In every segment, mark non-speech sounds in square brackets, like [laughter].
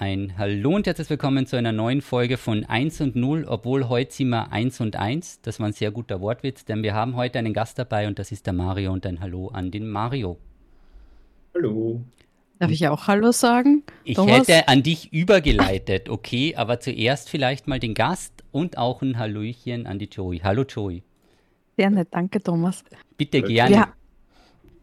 Ein Hallo und herzlich willkommen zu einer neuen Folge von 1 und 0, obwohl heute sind wir 1 und 1. Das war ein sehr guter Wortwitz, denn wir haben heute einen Gast dabei und das ist der Mario und ein Hallo an den Mario. Hallo. Darf ich auch Hallo sagen? Ich Thomas? hätte an dich übergeleitet, okay, aber zuerst vielleicht mal den Gast und auch ein Hallöchen an die Joey. Hallo Joey. Sehr nett, danke Thomas. Bitte gerne. Ja.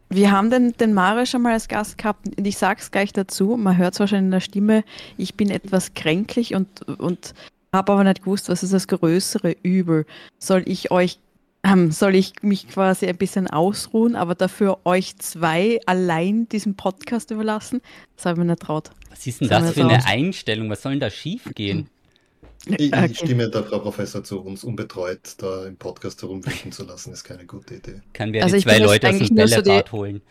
Wir haben den, den Mario schon mal als Gast gehabt und ich sage es gleich dazu, man hört es wahrscheinlich in der Stimme, ich bin etwas kränklich und, und habe aber nicht gewusst, was ist das größere Übel. Soll ich euch, ähm, soll ich mich quasi ein bisschen ausruhen, aber dafür euch zwei allein diesen Podcast überlassen? Das habe ich mir nicht traut. Was ist denn das, das für eine Einstellung? Was soll denn da schief gehen? Ich, ich, stimme der Frau Professor zu, uns unbetreut da im Podcast herumwischen zu lassen, ist keine gute Idee. Kann wer also die zwei Leute aus dem Bällebad so holen?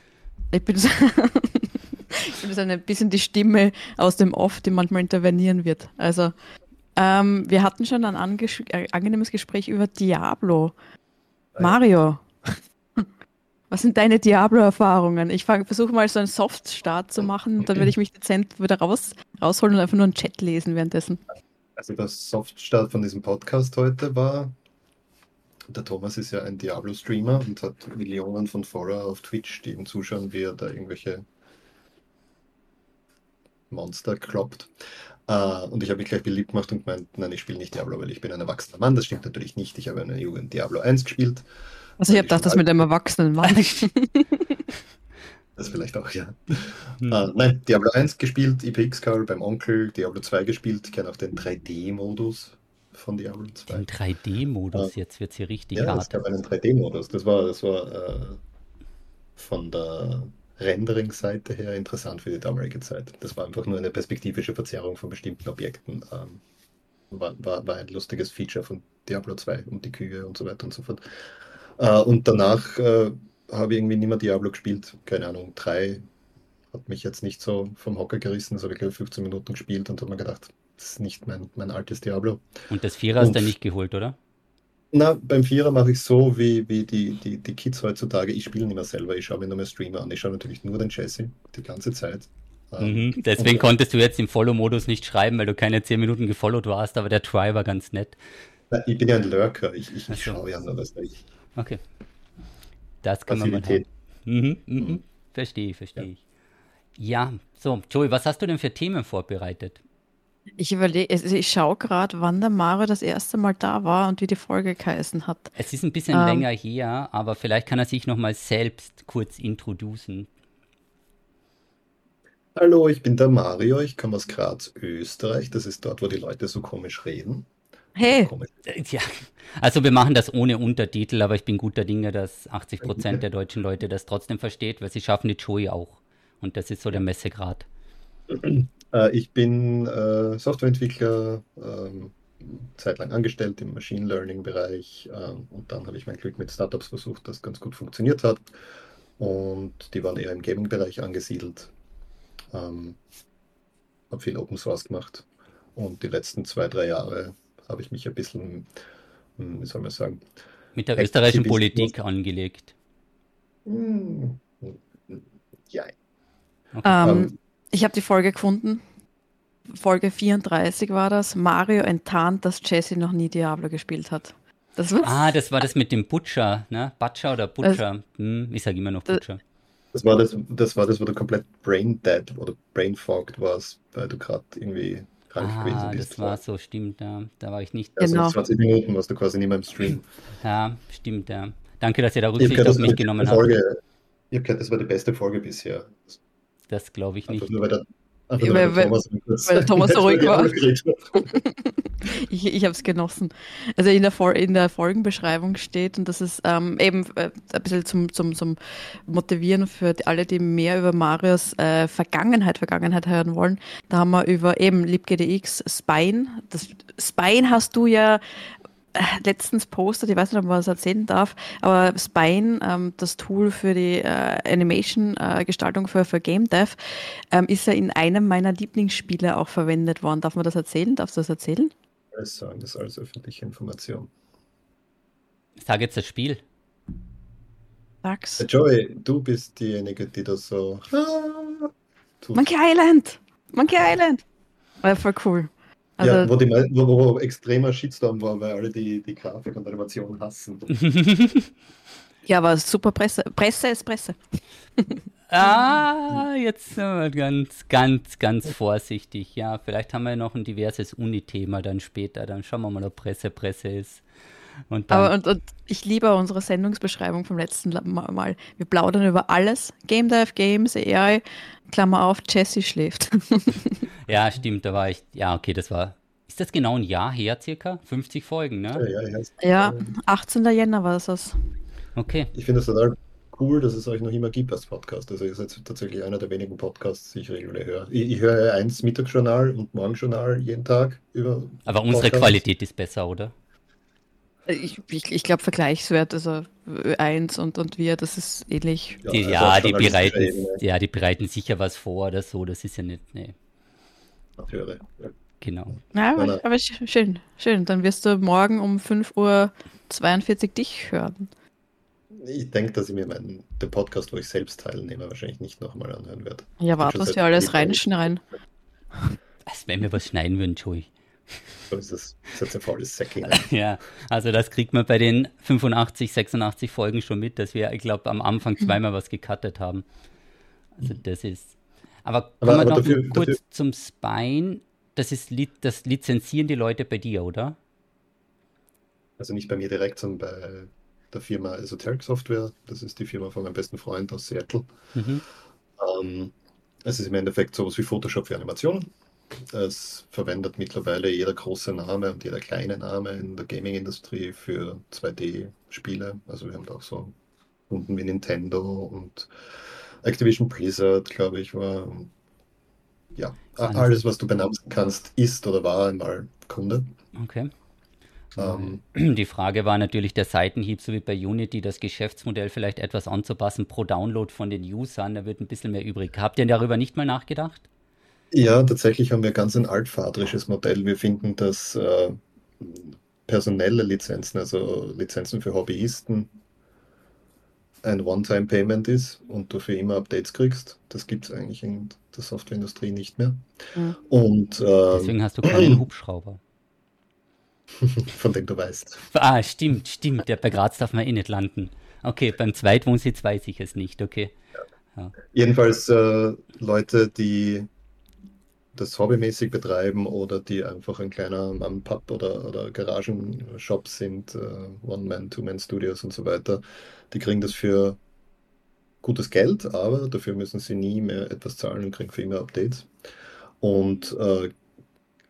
Ich bin, so [laughs] ich bin so ein bisschen die Stimme aus dem Off, die manchmal intervenieren wird. Also, ähm, wir hatten schon ein äh, angenehmes Gespräch über Diablo. Mario, [laughs] was sind deine Diablo-Erfahrungen? Ich versuche mal so einen Soft-Start zu machen, dann werde ich mich dezent wieder raus, rausholen und einfach nur einen Chat lesen währenddessen. Also der Softstart von diesem Podcast heute war, der Thomas ist ja ein Diablo-Streamer und hat Millionen von Follower auf Twitch, die ihm zuschauen, wie er da irgendwelche Monster kloppt. Uh, und ich habe mich gleich beliebt gemacht und gemeint, nein, ich spiele nicht Diablo, weil ich bin ein erwachsener Mann. Das stimmt natürlich nicht. Ich habe in der Jugend Diablo 1 gespielt. Also ich habe gedacht, das mit einem erwachsenen Mann. [laughs] [laughs] Das vielleicht auch, ja. Hm. Uh, nein, Diablo 1 gespielt, IPX Carl beim Onkel, Diablo 2 gespielt, kenne auch den 3D-Modus von Diablo 2. Den 3D-Modus, uh, jetzt wird es hier richtig ja, hart. es gab einen 3D-Modus. Das war, das war uh, von der Rendering-Seite her interessant für die damalige Zeit. Das war einfach nur eine perspektivische Verzerrung von bestimmten Objekten. Ähm, war, war, war, ein lustiges Feature von Diablo 2 und die Kühe und so weiter und so fort. Äh, und danach habe irgendwie nicht mehr Diablo gespielt. Keine Ahnung, drei hat mich jetzt nicht so vom Hocker gerissen. Das habe ich glaube 15 Minuten gespielt und habe mir gedacht, das ist nicht mein, mein altes Diablo. Und das Vierer hast du nicht geholt, oder? Na, beim Vierer mache ich so wie, wie die, die, die Kids heutzutage. Ich spiele nicht mehr selber, ich schaue mir nur mehr Streamer an. Ich schaue natürlich nur den Jesse die ganze Zeit. Ähm, mhm, deswegen [laughs] konntest du jetzt im Follow-Modus nicht schreiben, weil du keine 10 Minuten gefollowt warst, aber der Try war ganz nett. Na, ich bin ja ein Lurker, ich, ich, ich schaue ja nur was ich. Okay. Das kann man mal mhm, mhm, mhm. Verstehe, verstehe ja. ich. Ja, so, Joey, was hast du denn für Themen vorbereitet? Ich überlege, also ich schaue gerade, wann der Mario das erste Mal da war und wie die Folge geheißen hat. Es ist ein bisschen ähm, länger her, aber vielleicht kann er sich nochmal selbst kurz introducen. Hallo, ich bin der Mario, ich komme aus Graz, Österreich. Das ist dort, wo die Leute so komisch reden. Hey. Ja, also wir machen das ohne Untertitel, aber ich bin guter Dinge, dass 80 Prozent der deutschen Leute das trotzdem versteht, weil sie schaffen die Joey auch. Und das ist so der Messegrad. Äh, ich bin äh, Softwareentwickler, ähm, zeitlang angestellt im Machine Learning-Bereich äh, und dann habe ich mein Glück mit Startups versucht, das ganz gut funktioniert hat. Und die waren eher im Gaming-Bereich angesiedelt. Ähm, habe viel Open Source gemacht und die letzten zwei, drei Jahre habe ich mich ein bisschen, hm, wie soll man sagen, mit der österreichischen Politik angelegt. Hm, ja. Okay. Ähm, ähm, ich habe die Folge gefunden. Folge 34 war das. Mario enttarnt, dass Jesse noch nie Diablo gespielt hat. Das ah, das war das mit dem Butcher, ne? Butcher oder Butcher? Hm, ich sage immer noch Butcher. Das war das, das war das, wo du komplett brain dead oder brain fogged warst, weil du gerade irgendwie krank ah, gewesen bist. Das war so, stimmt, ja. Da war ich nicht. Also genau. 20 Minuten warst du quasi nicht mehr im Stream. Ja, stimmt, ja. Danke, dass ihr da Rücksicht auf mich genommen habt. Ich habe gehört, das war die beste Folge bisher. Das glaube ich nicht. Nur weil der Einfach weil, weil, Thomas, weil Thomas so ruhig war. [laughs] ich ich habe es genossen. Also in der, in der Folgenbeschreibung steht, und das ist ähm, eben äh, ein bisschen zum, zum, zum Motivieren für alle, die mehr über Marios äh, Vergangenheit, Vergangenheit hören wollen. Da haben wir über eben LibGDX Spine. Das Spine hast du ja letztens postet, ich weiß nicht, ob man das erzählen darf, aber Spine, ähm, das Tool für die äh, Animation-Gestaltung äh, für, für Game Dev, ähm, ist ja in einem meiner Lieblingsspiele auch verwendet worden. Darf man das erzählen? Darfst du das erzählen? Ich sagen, das ist alles öffentliche Information. Ich sage jetzt das Spiel. Sag's. Äh, Joey, du bist diejenige, die das so. Monkey Island! Monkey Island! War voll cool. Also, ja, wo, die, wo, wo extremer Shitstorm war, weil alle die, die Grafik und Animation hassen. [laughs] ja, aber super Presse. Presse ist Presse. [laughs] ah, jetzt sind wir ganz, ganz, ganz vorsichtig. Ja, vielleicht haben wir noch ein diverses Uni-Thema dann später. Dann schauen wir mal, ob Presse Presse ist. Und, dann, Aber, und, und ich liebe unsere Sendungsbeschreibung vom letzten Mal. Wir plaudern über alles. Game Dive, Games, AI, Klammer auf, Jesse schläft. [laughs] ja, stimmt, da war ich, ja, okay, das war, ist das genau ein Jahr her, circa? 50 Folgen, ne? Ja, ja, ja. ja 18. Jänner war es das. Okay. Ich finde es total cool, dass es euch noch immer gibt als Podcast. Also ihr seid tatsächlich einer der wenigen Podcasts, die ich regelmäßig höre. Ich, ich höre eins Mittagsjournal und Morgenjournal jeden Tag über. Aber unsere Podcasts. Qualität ist besser, oder? Ich, ich, ich glaube, Vergleichswert, also 1 und, und wir, das ist ähnlich. Die, ja, die bereiten, ja, die bereiten sicher was vor oder so, das ist ja nicht, nee. Höre. Ja. Genau. Ja, aber, aber, schön, schön. Dann wirst du morgen um 5.42 Uhr dich hören. Ich denke, dass ich mir meinen, den Podcast, wo ich selbst teilnehme, wahrscheinlich nicht nochmal anhören werde. Ja, warte, was wir alles reinschneiden. [laughs] Als wenn wir was schneiden würden, Joey. So ist das. Ist jetzt ein faules Säckchen. [laughs] ja, also das kriegt man bei den 85, 86 Folgen schon mit, dass wir, ich glaube, am Anfang zweimal was gecuttet haben. Also das ist. Aber kommen wir noch dafür, kurz dafür. zum Spine. Das ist das lizenzieren die Leute bei dir, oder? Also nicht bei mir direkt, sondern bei der Firma Esoteric Software. Das ist die Firma von meinem besten Freund aus Seattle. Mhm. Ähm, es ist im Endeffekt sowas wie Photoshop für Animationen. Es verwendet mittlerweile jeder große Name und jeder kleine Name in der Gaming-Industrie für 2D-Spiele. Also wir haben da auch so Kunden wie Nintendo und Activision Blizzard, glaube ich, war. Ja, alles, was du benennen kannst, ist oder war einmal Kunde. Okay. Ähm, die Frage war natürlich der Seitenhieb, so wie bei Unity, das Geschäftsmodell vielleicht etwas anzupassen pro Download von den Usern. Da wird ein bisschen mehr übrig. Habt ihr darüber nicht mal nachgedacht? Ja, tatsächlich haben wir ganz ein altvaterisches Modell. Wir finden, dass äh, personelle Lizenzen, also Lizenzen für Hobbyisten, ein One-Time-Payment ist und du für immer Updates kriegst. Das gibt es eigentlich in der Softwareindustrie nicht mehr. Mhm. Und, äh, Deswegen hast du keinen [clears throat] Hubschrauber. Von dem du weißt. Ah, stimmt, stimmt. Der bei Graz darf man eh nicht landen. Okay, beim Zweitwohnsitz weiß ich es nicht, okay. Ja. Jedenfalls äh, Leute, die das hobbymäßig betreiben oder die einfach ein kleiner Mom-Pub oder, oder Garagenshop sind, äh, One-Man, Two-Man-Studios und so weiter, die kriegen das für gutes Geld, aber dafür müssen sie nie mehr etwas zahlen und kriegen für immer Updates. Und äh,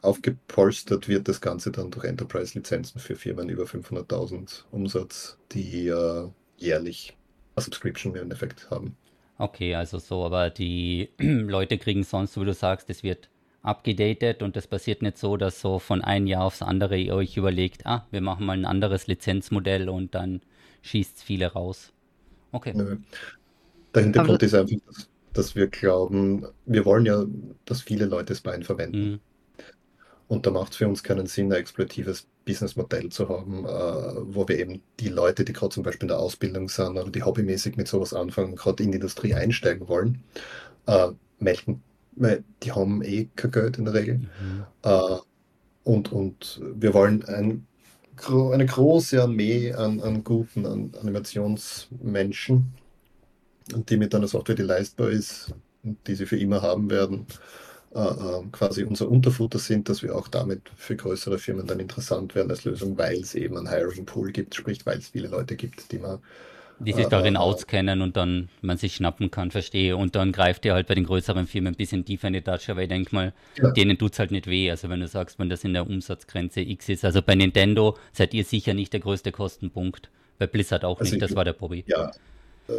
aufgepolstert wird das Ganze dann durch Enterprise-Lizenzen für Firmen über 500.000 Umsatz, die äh, jährlich eine Subscription im Endeffekt haben. Okay, also so, aber die [clears throat] Leute kriegen sonst, wie du sagst, es wird abgedatet und das passiert nicht so, dass so von einem Jahr aufs andere ihr euch überlegt, ah, wir machen mal ein anderes Lizenzmodell und dann schießt es viele raus. Okay. Nö. Der Hintergrund Aber ist einfach, dass, dass, wir glauben, wir wollen ja, dass viele Leute Spine verwenden. Mhm. Und da macht es für uns keinen Sinn, ein exploratives Businessmodell zu haben, äh, wo wir eben die Leute, die gerade zum Beispiel in der Ausbildung sind oder die hobbymäßig mit sowas anfangen, gerade in die Industrie einsteigen wollen, äh, melden weil die haben eh kein Geld in der Regel. Mhm. Äh, und, und wir wollen ein, eine große Armee an, an guten an Animationsmenschen, die mit einer Software, die leistbar ist und die sie für immer haben werden, äh, äh, quasi unser Unterfutter sind, dass wir auch damit für größere Firmen dann interessant werden als Lösung, weil es eben einen Hiring Pool gibt, sprich, weil es viele Leute gibt, die man die sich darin auskennen und dann man sich schnappen kann, verstehe. Und dann greift ihr halt bei den größeren Firmen ein bisschen tiefer in die Tasche, weil ich denke mal, ja. denen tut es halt nicht weh. Also wenn du sagst, wenn das in der Umsatzgrenze X ist. Also bei Nintendo seid ihr sicher nicht der größte Kostenpunkt. Bei Blizzard auch also nicht, das war der Bobby. Ja, äh,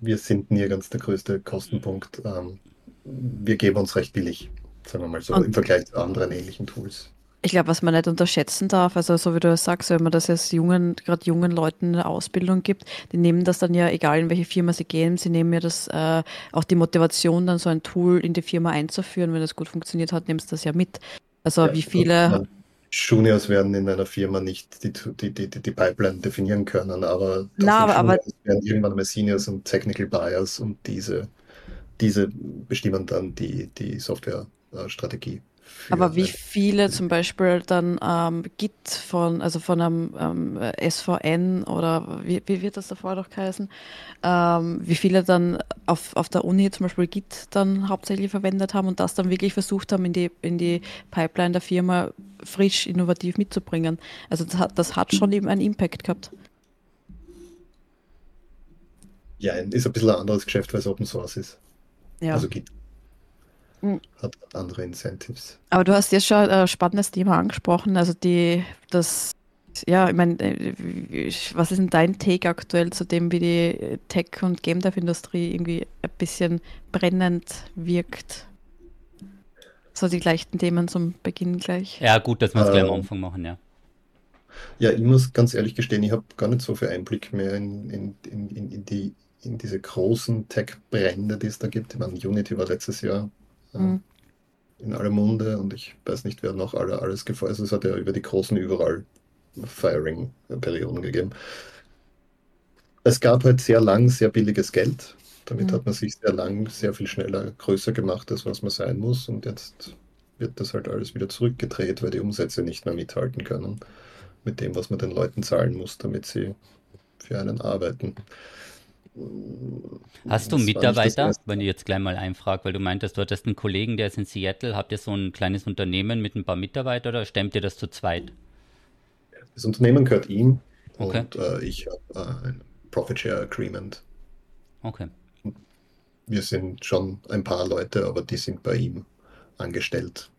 wir sind nirgends der größte Kostenpunkt. Ähm, wir geben uns recht billig, sagen wir mal so, und im Vergleich zu anderen ähnlichen Tools. Ich glaube, was man nicht unterschätzen darf, also so wie du sagst, wenn man das jetzt jungen, gerade jungen Leuten in der Ausbildung gibt, die nehmen das dann ja, egal in welche Firma sie gehen, sie nehmen ja das äh, auch die Motivation, dann so ein Tool in die Firma einzuführen, wenn das gut funktioniert hat, nimmst du das ja mit. Also ja, wie viele. Juniors werden in einer Firma nicht die, die, die, die Pipeline definieren können, aber, Na, aber, aber werden irgendwann mal Seniors und Technical Buyers und diese, diese bestimmen dann die, die Softwarestrategie. Aber wie viele zum Beispiel dann ähm, Git von, also von einem ähm, SVN oder wie, wie wird das davor doch geheißen, ähm, wie viele dann auf, auf der Uni zum Beispiel Git dann hauptsächlich verwendet haben und das dann wirklich versucht haben, in die, in die Pipeline der Firma frisch, innovativ mitzubringen. Also das hat, das hat schon eben einen Impact gehabt. Ja, ist ein bisschen ein anderes Geschäft, weil es Open Source ist. Ja. Also Git hm. hat andere Incentives. Aber du hast jetzt schon ein spannendes Thema angesprochen, also die, das, ja, ich meine, äh, was ist denn dein Take aktuell zu dem, wie die Tech- und Game Dev-Industrie irgendwie ein bisschen brennend wirkt? So die gleichen Themen zum Beginn gleich. Ja, gut, dass wir es äh, gleich am ähm. Anfang machen, ja. Ja, ich muss ganz ehrlich gestehen, ich habe gar nicht so viel Einblick mehr in, in, in, in, die, in diese großen Tech-Brände, die es da gibt. Ich meine, Unity war letztes Jahr mhm. in aller Munde und ich weiß nicht, wer noch alle, alles gefeuert Also es hat ja über die großen überall Firing-Perioden gegeben. Es gab halt sehr lang sehr billiges Geld. Damit mhm. hat man sich sehr lang, sehr viel schneller größer gemacht, als was man sein muss. Und jetzt wird das halt alles wieder zurückgedreht, weil die Umsätze nicht mehr mithalten können mit dem, was man den Leuten zahlen muss, damit sie für einen arbeiten. Hast du Mitarbeiter, wenn ich jetzt gleich mal einfrage, weil du meintest, du hattest einen Kollegen, der ist in Seattle. Habt ihr so ein kleines Unternehmen mit ein paar Mitarbeitern oder stemmt ihr das zu zweit? Das Unternehmen gehört ihm okay. und äh, ich habe äh, ein Profit Share Agreement. Okay. Wir sind schon ein paar Leute, aber die sind bei ihm angestellt.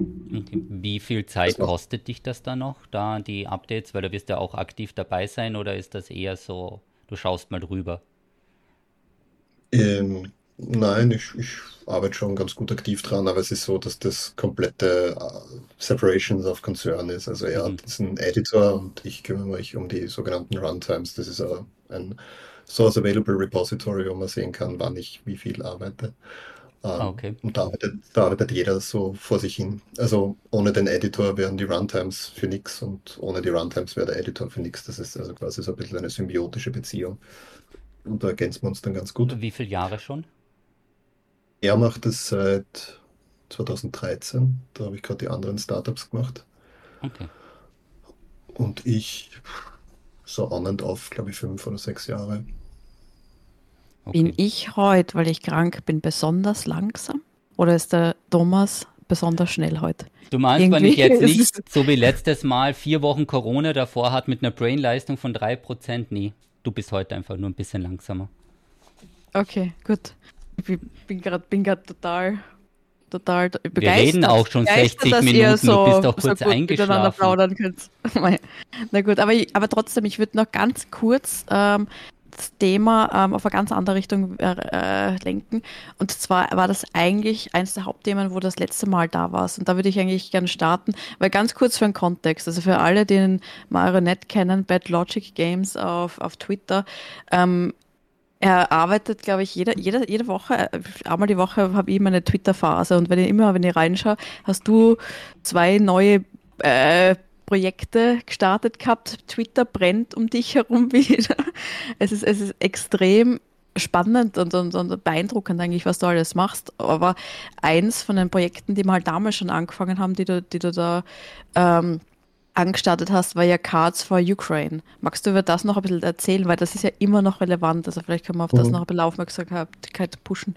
Okay. Wie viel Zeit kostet dich das da noch, da die Updates? Weil da wirst du ja auch aktiv dabei sein oder ist das eher so, du schaust mal drüber? Ähm, nein, ich, ich arbeite schon ganz gut aktiv dran, aber es ist so, dass das komplette uh, Separations of Concern ist. Also er mhm. hat diesen Editor und ich kümmere mich um die sogenannten Runtimes. Das ist uh, ein Source Available Repository, wo man sehen kann, wann ich wie viel arbeite. Um, ah, okay. Und da arbeitet, da arbeitet jeder so vor sich hin. Also ohne den Editor wären die Runtimes für nichts und ohne die Runtimes wäre der Editor für nichts. Das ist also quasi so ein bisschen eine symbiotische Beziehung. Und da ergänzen wir uns dann ganz gut. Wie viele Jahre schon? Er macht es seit 2013. Da habe ich gerade die anderen Startups gemacht. Okay. Und ich so on and off, glaube ich, fünf oder sechs Jahre. Okay. Bin ich heute, weil ich krank bin, besonders langsam? Oder ist der Thomas besonders schnell heute? Du meinst, Irgendwie wenn ich jetzt nicht so wie letztes Mal vier Wochen Corona davor hat mit einer Brainleistung von 3%? Nee. Du bist heute einfach nur ein bisschen langsamer. Okay, gut. Ich bin gerade bin total, total begeistert. Wir reden auch schon 60 Minuten, so, du bist doch kurz so eingeschlafen. plaudern könnt. [laughs] Na gut, aber, aber trotzdem, ich würde noch ganz kurz ähm, das Thema ähm, auf eine ganz andere Richtung äh, äh, lenken. Und zwar war das eigentlich eines der Hauptthemen, wo das letzte Mal da war. Und da würde ich eigentlich gerne starten, weil ganz kurz für einen Kontext, also für alle, die den Marionette kennen, Bad Logic Games auf, auf Twitter, ähm, er arbeitet, glaube ich, jede, jede, jede Woche, äh, einmal die Woche habe ich meine Twitter-Phase und wenn ich immer, wenn ich reinschaue, hast du zwei neue äh, Projekte gestartet gehabt. Twitter brennt um dich herum [laughs] wieder. Es ist, es ist extrem spannend und, und, und beeindruckend eigentlich, was du alles machst. Aber eins von den Projekten, die wir halt damals schon angefangen haben, die du, die du da ähm, angestartet hast, war ja Cards for Ukraine. Magst du über das noch ein bisschen erzählen? Weil das ist ja immer noch relevant. Also vielleicht können wir auf das mhm. noch ein bisschen Aufmerksamkeit pushen.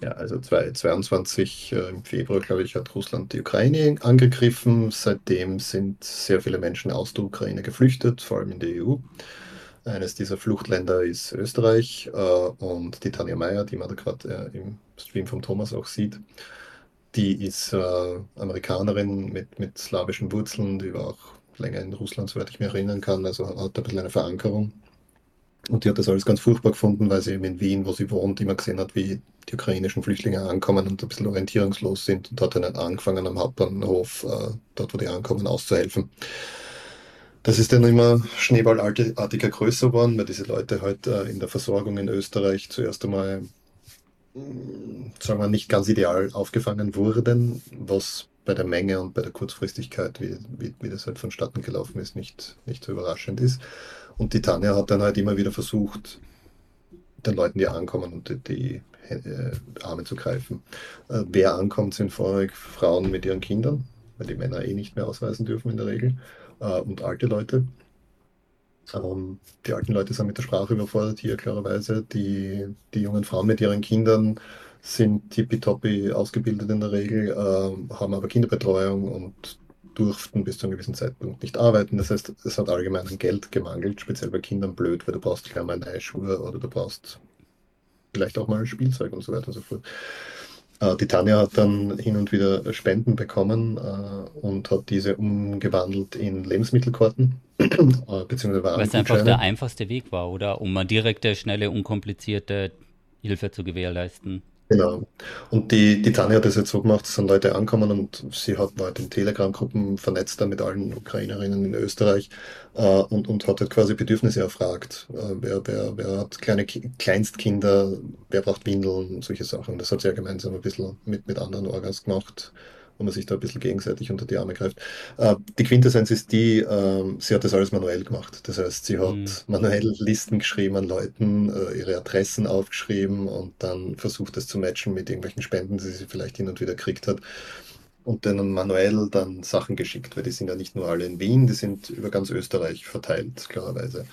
Ja, also 2022 äh, im Februar, glaube ich, hat Russland die Ukraine angegriffen. Seitdem sind sehr viele Menschen aus der Ukraine geflüchtet, vor allem in die EU. Eines dieser Fluchtländer ist Österreich äh, und die Tanja Meyer, die man da gerade äh, im Stream von Thomas auch sieht, die ist Amerikanerin mit, mit slawischen Wurzeln, die war auch länger in Russland, soweit ich mich erinnern kann, also hat ein bisschen eine Verankerung. Und die hat das alles ganz furchtbar gefunden, weil sie eben in Wien, wo sie wohnt, immer gesehen hat, wie die ukrainischen Flüchtlinge ankommen und ein bisschen orientierungslos sind und hat dann angefangen am Hauptbahnhof, äh, dort wo die ankommen, auszuhelfen. Das ist dann immer schneeballartiger größer geworden, weil diese Leute halt äh, in der Versorgung in Österreich zuerst einmal, mm, sagen wir, nicht ganz ideal aufgefangen wurden, was bei der Menge und bei der Kurzfristigkeit, wie, wie, wie das halt vonstatten gelaufen ist, nicht, nicht so überraschend ist. Und die Tanja hat dann halt immer wieder versucht, den Leuten, die ankommen und die, die äh, Arme zu greifen. Äh, wer ankommt, sind vorrangig Frauen mit ihren Kindern, weil die Männer eh nicht mehr ausweisen dürfen in der Regel, äh, und alte Leute. Ähm, die alten Leute sind mit der Sprache überfordert hier klarerweise. Die, die jungen Frauen mit ihren Kindern sind tippitoppi ausgebildet in der Regel, äh, haben aber Kinderbetreuung und durften bis zu einem gewissen Zeitpunkt nicht arbeiten. Das heißt, es hat allgemein an Geld gemangelt, speziell bei Kindern blöd, weil du braust gleich mal neue Schuhe oder du brauchst vielleicht auch mal ein Spielzeug und so weiter und so fort. Äh, die Tanja hat dann hin und wieder Spenden bekommen äh, und hat diese umgewandelt in Lebensmittelkarten. äh, beziehungsweise Weil es einfach der einfachste Weg war, oder? Um eine direkte, schnelle, unkomplizierte Hilfe zu gewährleisten. Genau. Und die, die Tanja hat das jetzt so gemacht, es sind Leute angekommen und sie hat halt in Telegram-Gruppen vernetzt mit allen Ukrainerinnen in Österreich äh, und, und hat halt quasi Bedürfnisse erfragt. Äh, wer, wer, wer hat kleine Ki Kleinstkinder, wer braucht Windeln, solche Sachen. Das hat sie ja gemeinsam ein bisschen mit, mit anderen Orgas gemacht wo man sich da ein bisschen gegenseitig unter die Arme greift. Äh, die Quintessenz ist die, äh, sie hat das alles manuell gemacht. Das heißt, sie hat mhm. manuell Listen geschrieben an Leuten, äh, ihre Adressen aufgeschrieben und dann versucht, das zu matchen mit irgendwelchen Spenden, die sie vielleicht hin und wieder gekriegt hat. Und denen manuell dann Sachen geschickt, weil die sind ja nicht nur alle in Wien, die sind über ganz Österreich verteilt, klarerweise.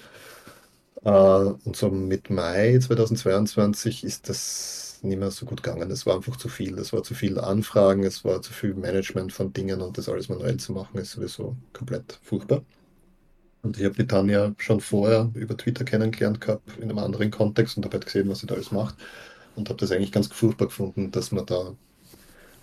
Äh, und so mit Mai 2022 ist das nicht mehr so gut gegangen. Es war einfach zu viel. Es war zu viel Anfragen, es war zu viel Management von Dingen und das alles manuell zu machen, ist sowieso komplett furchtbar. Und ich habe die Tanja schon vorher über Twitter kennengelernt gehabt, in einem anderen Kontext und habe halt gesehen, was sie da alles macht. Und habe das eigentlich ganz furchtbar gefunden, dass man da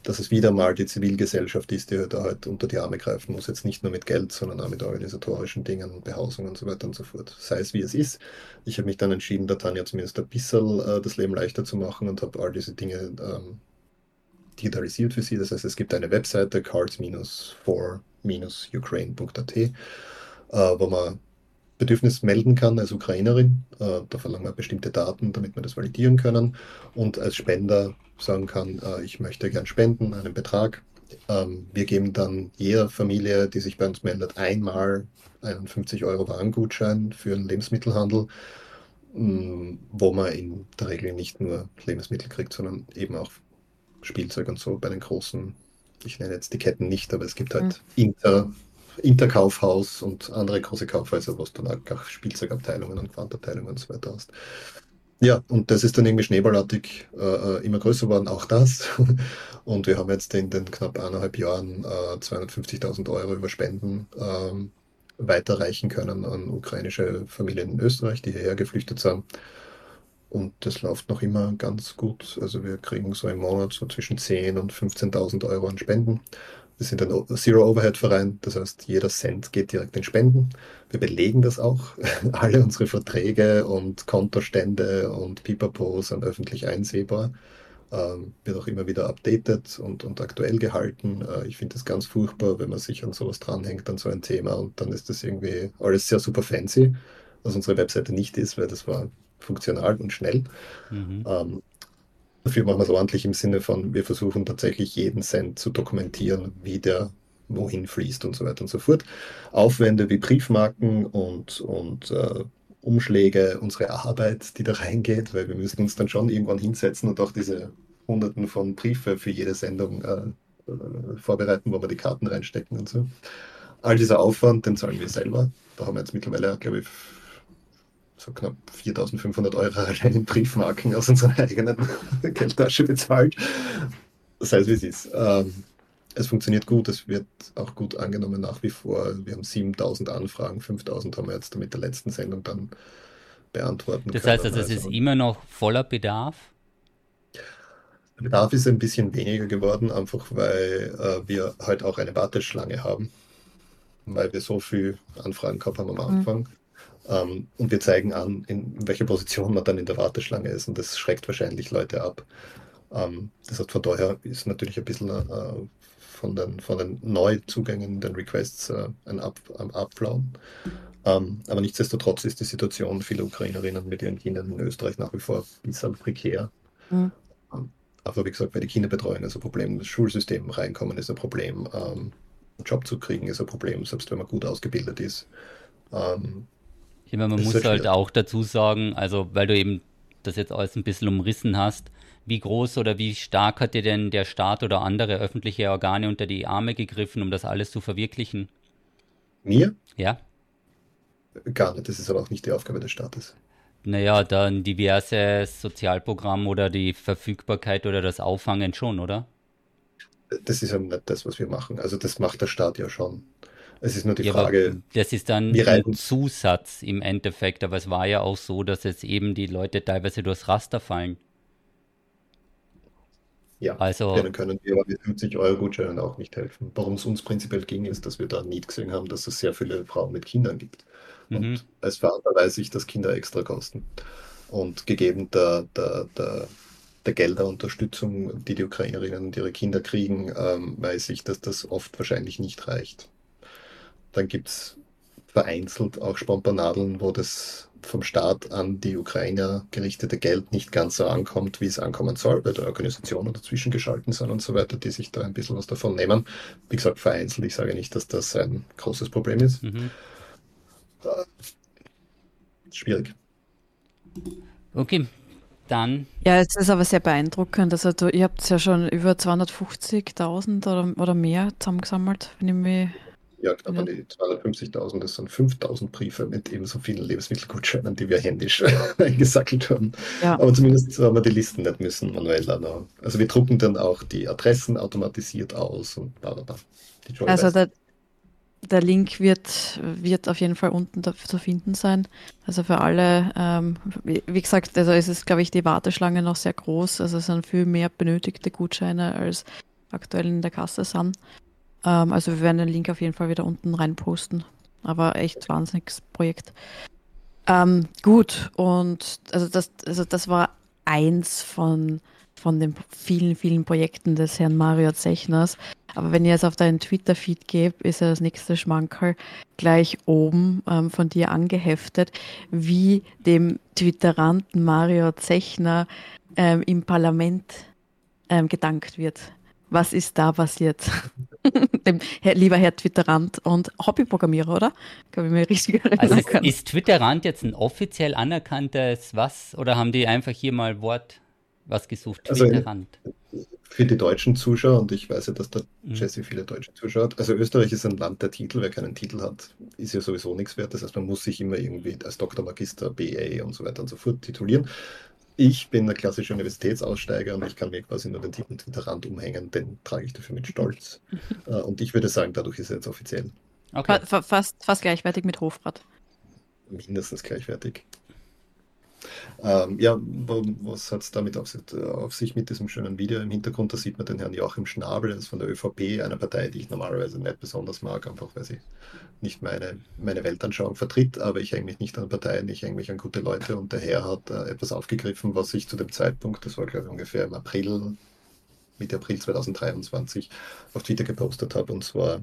dass es wieder mal die Zivilgesellschaft ist, die da halt unter die Arme greifen muss. Jetzt nicht nur mit Geld, sondern auch mit organisatorischen Dingen, Behausung und so weiter und so fort. Sei es wie es ist. Ich habe mich dann entschieden, der Tanja zumindest ein bisschen äh, das Leben leichter zu machen und habe all diese Dinge ähm, digitalisiert für sie. Das heißt, es gibt eine Webseite, cards-for-ukraine.at, äh, wo man Bedürfnis melden kann als Ukrainerin. Äh, da verlangen wir bestimmte Daten, damit wir das validieren können. Und als Spender sagen kann, äh, ich möchte gern spenden, einen Betrag. Ähm, wir geben dann jeder Familie, die sich bei uns meldet, einmal einen 50 Euro Warengutschein für einen Lebensmittelhandel, mm, wo man in der Regel nicht nur Lebensmittel kriegt, sondern eben auch Spielzeug und so bei den großen, ich nenne jetzt die Ketten nicht, aber es gibt halt mhm. Inter, Interkaufhaus und andere große Kaufhäuser, wo es dann auch Spielzeugabteilungen und Quantabteilungen und so weiter hast. Ja, und das ist dann irgendwie schneeballartig äh, äh immer größer geworden, auch das. [laughs] Und wir haben jetzt in den knapp eineinhalb Jahren äh, 250.000 Euro über Spenden ähm, weiterreichen können an ukrainische Familien in Österreich, die hierher geflüchtet sind. Und das läuft noch immer ganz gut. Also wir kriegen so im Monat so zwischen 10.000 und 15.000 Euro an Spenden. Wir sind ein Zero-Overhead-Verein, das heißt, jeder Cent geht direkt in Spenden. Wir belegen das auch. [laughs] Alle unsere Verträge und Kontostände und Pipapo sind öffentlich einsehbar. Ähm, wird auch immer wieder updated und, und aktuell gehalten. Äh, ich finde das ganz furchtbar, wenn man sich an sowas dranhängt, an so ein Thema und dann ist das irgendwie alles sehr super fancy, was unsere Webseite nicht ist, weil das war funktional und schnell. Mhm. Ähm, Dafür machen wir es ordentlich im Sinne von, wir versuchen tatsächlich jeden Cent zu dokumentieren, wie der wohin fließt und so weiter und so fort. Aufwände wie Briefmarken und, und äh, Umschläge, unsere Arbeit, die da reingeht, weil wir müssen uns dann schon irgendwann hinsetzen und auch diese Hunderten von Briefe für jede Sendung äh, äh, vorbereiten, wo wir die Karten reinstecken und so. All dieser Aufwand, den zahlen wir selber. Da haben wir jetzt mittlerweile, glaube ich, so knapp 4500 Euro allein in Briefmarken aus unserer eigenen [laughs] Geldtasche bezahlt. Das heißt, wie es ist. Ähm, es funktioniert gut, es wird auch gut angenommen nach wie vor. Wir haben 7000 Anfragen, 5000 haben wir jetzt mit der letzten Sendung dann beantworten Das heißt, also, es ist immer noch voller Bedarf? Der Bedarf ist ein bisschen weniger geworden, einfach weil äh, wir halt auch eine Warteschlange haben, weil wir so viel Anfragen gehabt haben am mhm. Anfang. Mhm. Ähm, und wir zeigen an, in welcher Position man dann in der Warteschlange ist. Und das schreckt wahrscheinlich Leute ab. Ähm, das heißt, von daher ist natürlich ein bisschen äh, von, den, von den Neuzugängen, den Requests äh, ein, Ab, ein Abflauen. Ähm, aber nichtsdestotrotz ist die Situation vieler Ukrainerinnen mit ihren Kindern in Österreich nach wie vor ein bisschen prekär. Mhm. Ähm, aber wie gesagt, bei der Kinderbetreuung ist ein Problem, das Schulsystem reinkommen ist ein Problem, ähm, einen Job zu kriegen ist ein Problem, selbst wenn man gut ausgebildet ist. Ähm, ich meine, man muss halt auch dazu sagen, also weil du eben das jetzt alles ein bisschen umrissen hast, wie groß oder wie stark hat dir denn der Staat oder andere öffentliche Organe unter die Arme gegriffen, um das alles zu verwirklichen? Mir? Ja. Gar nicht, das ist aber auch nicht die Aufgabe des Staates. Naja, dann diverse Sozialprogramm oder die Verfügbarkeit oder das Auffangen schon, oder? Das ist ja nicht das, was wir machen. Also das macht der Staat ja schon. Es ist nur die ja, Frage. Das ist dann ein Zusatz im Endeffekt, aber es war ja auch so, dass jetzt eben die Leute teilweise durchs Raster fallen. Ja, also, denen können wir aber mit 50 Euro Gutscheinen auch nicht helfen. Warum es uns prinzipiell ging, ist, dass wir da nie gesehen haben, dass es sehr viele Frauen mit Kindern gibt. Mhm. Und als Vater weiß ich, dass Kinder extra kosten. Und gegeben der, der, der, der Gelderunterstützung, die die Ukrainerinnen und ihre Kinder kriegen, ähm, weiß ich, dass das oft wahrscheinlich nicht reicht. Dann gibt es vereinzelt auch Spompanadeln, wo das vom Staat an die Ukrainer gerichtete Geld nicht ganz so ankommt, wie es ankommen soll, weil da Organisationen dazwischen geschalten sind und so weiter, die sich da ein bisschen was davon nehmen. Wie gesagt, vereinzelt. Ich sage nicht, dass das ein großes Problem ist. Mhm. Äh, schwierig. Okay, dann. Ja, es ist aber sehr beeindruckend. Also du, ihr habt ja schon über 250.000 oder, oder mehr zusammengesammelt, wenn ich mich ja, knapp an die 250.000, das sind 5.000 Briefe mit eben so vielen Lebensmittelgutscheinen, die wir händisch [laughs] eingesackelt haben. Ja. Aber zumindest haben wir die Listen nicht müssen manuell anhauen. Also wir drucken dann auch die Adressen automatisiert aus und bla bla bla. Also der, der Link wird, wird auf jeden Fall unten zu finden sein. Also für alle, ähm, wie, wie, gesagt, also es ist, glaube ich, die Warteschlange noch sehr groß. Also es sind viel mehr benötigte Gutscheine als aktuell in der Kasse sind. Ähm, also wir werden den Link auf jeden Fall wieder unten rein posten. Aber echt wahnsinniges Projekt. Ähm, gut, und also das, also das war eins von, von den vielen, vielen Projekten des Herrn Mario Zechners. Aber wenn ihr jetzt auf deinen Twitter-Feed geht, ist ja das nächste Schmankerl gleich oben ähm, von dir angeheftet, wie dem Twitteranten Mario Zechner ähm, im Parlament ähm, gedankt wird. Was ist da passiert? [laughs] [laughs] Dem Herr, lieber Herr Twitterant und Hobbyprogrammierer, oder? Kann ich mir richtig erinnern. Also ist Twitterant jetzt ein offiziell anerkanntes was? Oder haben die einfach hier mal Wort was gesucht? Twitterant. Also für die deutschen Zuschauer, und ich weiß ja, dass der mhm. Jesse viele deutsche Zuschauer hat. Also Österreich ist ein Land der Titel. Wer keinen Titel hat, ist ja sowieso nichts wert. Das heißt, man muss sich immer irgendwie als Doktor, Magister, BA und so weiter und so fort titulieren. Ich bin der klassische Universitätsaussteiger und ich kann mir quasi nur den Titel Twitterrand umhängen, den trage ich dafür mit Stolz. [laughs] Äh, und ich würde sagen, dadurch ist er jetzt offiziell. Okay. Fast, fast gleichwertig mit Hofrat. Mindestens gleichwertig. Ähm, ja, was hat es damit auf, auf, sich mit diesem schönen Video im Hintergrund? Da sieht man den Herrn Joachim Schnabel, das ist von der ÖVP, einer Partei, die ich normalerweise nicht besonders mag, einfach weil sie nicht meine, meine Weltanschauung vertritt, aber ich hänge mich nicht an Parteien, ich hänge mich an gute Leute und der Herr hat äh, etwas aufgegriffen, was ich zu dem Zeitpunkt, das war glaube ich ungefähr im April, Mitte April 2023, auf Twitter gepostet habe und zwar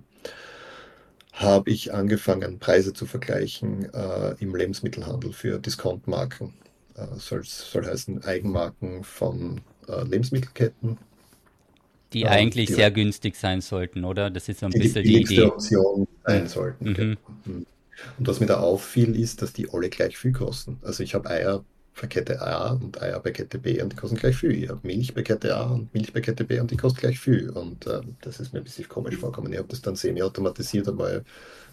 habe ich angefangen, Preise zu vergleichen äh, im Lebensmittelhandel für Discountmarken. Äh, soll, soll heißen Eigenmarken von äh, Lebensmittelketten. Die äh, eigentlich die, sehr günstig sein sollten, oder? Das ist so ein die bisschen die Idee. Option sein sollten. Mhm. Genau. Mhm. Und was mir da auffiel, ist, dass die alle gleich viel kosten. Also ich habe Eier bei Kette A und Eier bei Kette B und die kosten gleich viel. Ich habe Milch bei Kette A und Milch bei Kette B und die kosten gleich viel. Und äh, das ist mir ein bisschen komisch vorgekommen. Ich habe das dann semi-automatisiert einmal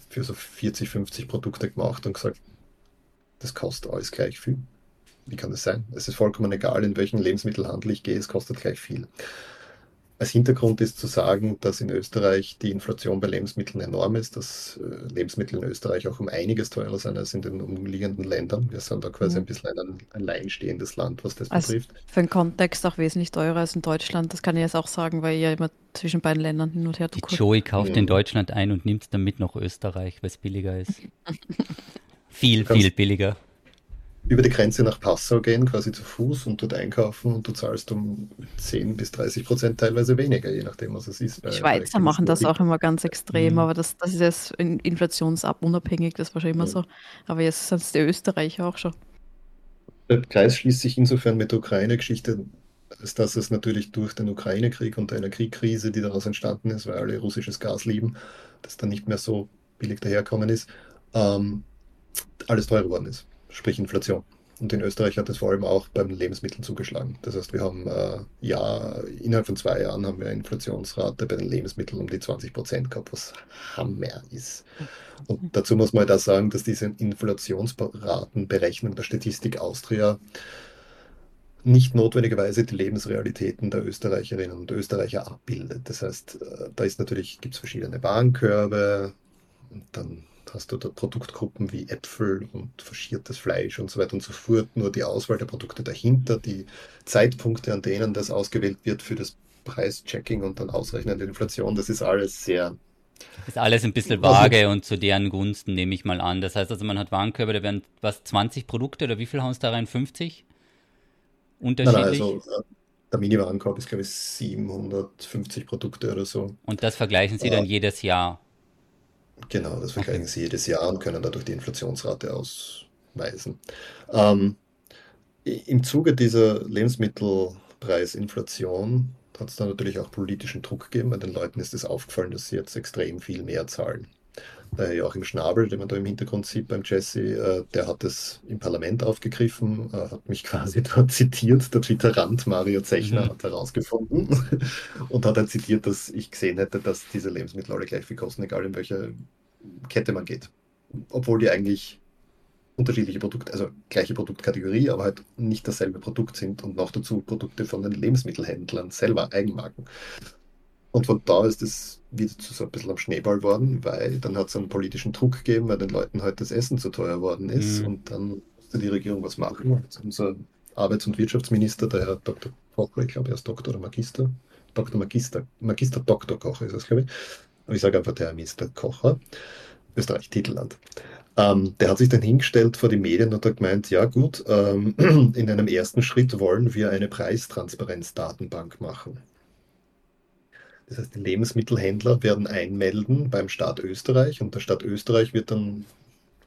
für so 40, 50 Produkte gemacht und gesagt, das kostet alles gleich viel. Wie kann das sein? Es ist vollkommen egal, in welchen Lebensmittelhandel ich gehe, es kostet gleich viel. Als Hintergrund ist zu sagen, dass in Österreich die Inflation bei Lebensmitteln enorm ist, dass äh, Lebensmittel in Österreich auch um einiges teurer sind als in den umliegenden Ländern. Wir sind da quasi mhm. ein bisschen ein alleinstehendes Land, was das also betrifft. Für den Kontext auch wesentlich teurer als in Deutschland. Das kann ich jetzt auch sagen, weil ich ja immer zwischen beiden Ländern hin und her Die Joey kauft mhm. in Deutschland ein und nimmt es dann mit nach Österreich, weil es billiger ist. [laughs] viel, viel billiger über die Grenze nach Passau gehen, quasi zu Fuß und dort einkaufen und du zahlst um 10 bis 30 Prozent teilweise weniger, je nachdem, was es ist. Die Schweizer machen das auch immer ganz extrem, mhm. aber das, das ist jetzt inflationsabunabhängig, das war schon immer mhm. so. Aber jetzt sind es die Österreicher auch schon. Der Kreis schließt sich insofern mit der Ukraine-Geschichte, als dass es natürlich durch den Ukraine-Krieg und eine Kriegkrise, die daraus entstanden ist, weil alle russisches Gas lieben, das dann nicht mehr so billig daherkommen ist, ähm, alles teuer geworden ist sprich Inflation. Und in Österreich hat es vor allem auch beim Lebensmitteln zugeschlagen. Das heißt, wir haben äh, ja innerhalb von zwei Jahren haben wir eine Inflationsrate bei den Lebensmitteln um die 20 Prozent gehabt, was Hammer ist. Und dazu muss man da halt sagen, dass diese Inflationsratenberechnung der Statistik Austria nicht notwendigerweise die Lebensrealitäten der Österreicherinnen und Österreicher abbildet. Das heißt, äh, da ist natürlich, gibt es verschiedene Warenkörbe und dann hast du da Produktgruppen wie Äpfel und faschiertes Fleisch und so weiter und so fort. Nur die Auswahl der Produkte dahinter, die Zeitpunkte, an denen das ausgewählt wird für das Preischecking und dann Ausrechnen der Inflation, das ist alles sehr. Das ist alles ein bisschen vage und zu deren Gunsten nehme ich mal an. Das heißt also, man hat Warenkörbe, da werden was 20 Produkte oder wie viel haben es da rein? 50? Unterschiedlich? Nein, nein, also, äh, der Mini-Warenkorb ist, glaube ich, 750 Produkte oder so. Und das vergleichen Sie dann äh, jedes Jahr? Genau, das vergleichen okay. Sie jedes Jahr und können dadurch die Inflationsrate ausweisen. Ähm, Im Zuge dieser Lebensmittelpreisinflation hat es dann natürlich auch politischen Druck gegeben, weil den Leuten ist es aufgefallen, dass sie jetzt extrem viel mehr zahlen der Joachim Schnabel, den man da im Hintergrund sieht beim Jesse, äh, der hat es im Parlament aufgegriffen, äh, hat mich [laughs] quasi dort zitiert. Der Twitterant Mario Zechner mhm. hat herausgefunden [laughs] und hat dann zitiert, dass ich gesehen hätte, dass diese Lebensmittel alle gleich viel kosten, egal in welche Kette man geht. Obwohl die eigentlich unterschiedliche Produkte, also gleiche Produktkategorie, aber halt nicht dasselbe Produkt sind und noch dazu Produkte von den Lebensmittelhändlern selber, Eigenmarken. Und von da ist es wieder zu so ein bisschen am Schneeball worden, weil dann hat es einen politischen Druck gegeben, weil den Leuten halt das Essen zu teuer worden ist. Mhm. Und dann musste die Regierung was machen. Jetzt unser Arbeits- und Wirtschaftsminister, der Herr Dr. Kocher, ich glaube, er ist Doktor oder Magister. Dr. Magister, Magister Dr. Kocher ist das, glaube ich. Aber ich sage einfach der Herr Minister Kocher. Österreich, Titelland. Ähm, der hat sich dann hingestellt vor die Medien und hat gemeint, ja gut, ähm, [clears throat] in einem ersten Schritt wollen wir eine Preistransparenzdatenbank machen. Das heißt, die Lebensmittelhändler werden einmelden beim Staat Österreich und der Staat Österreich wird dann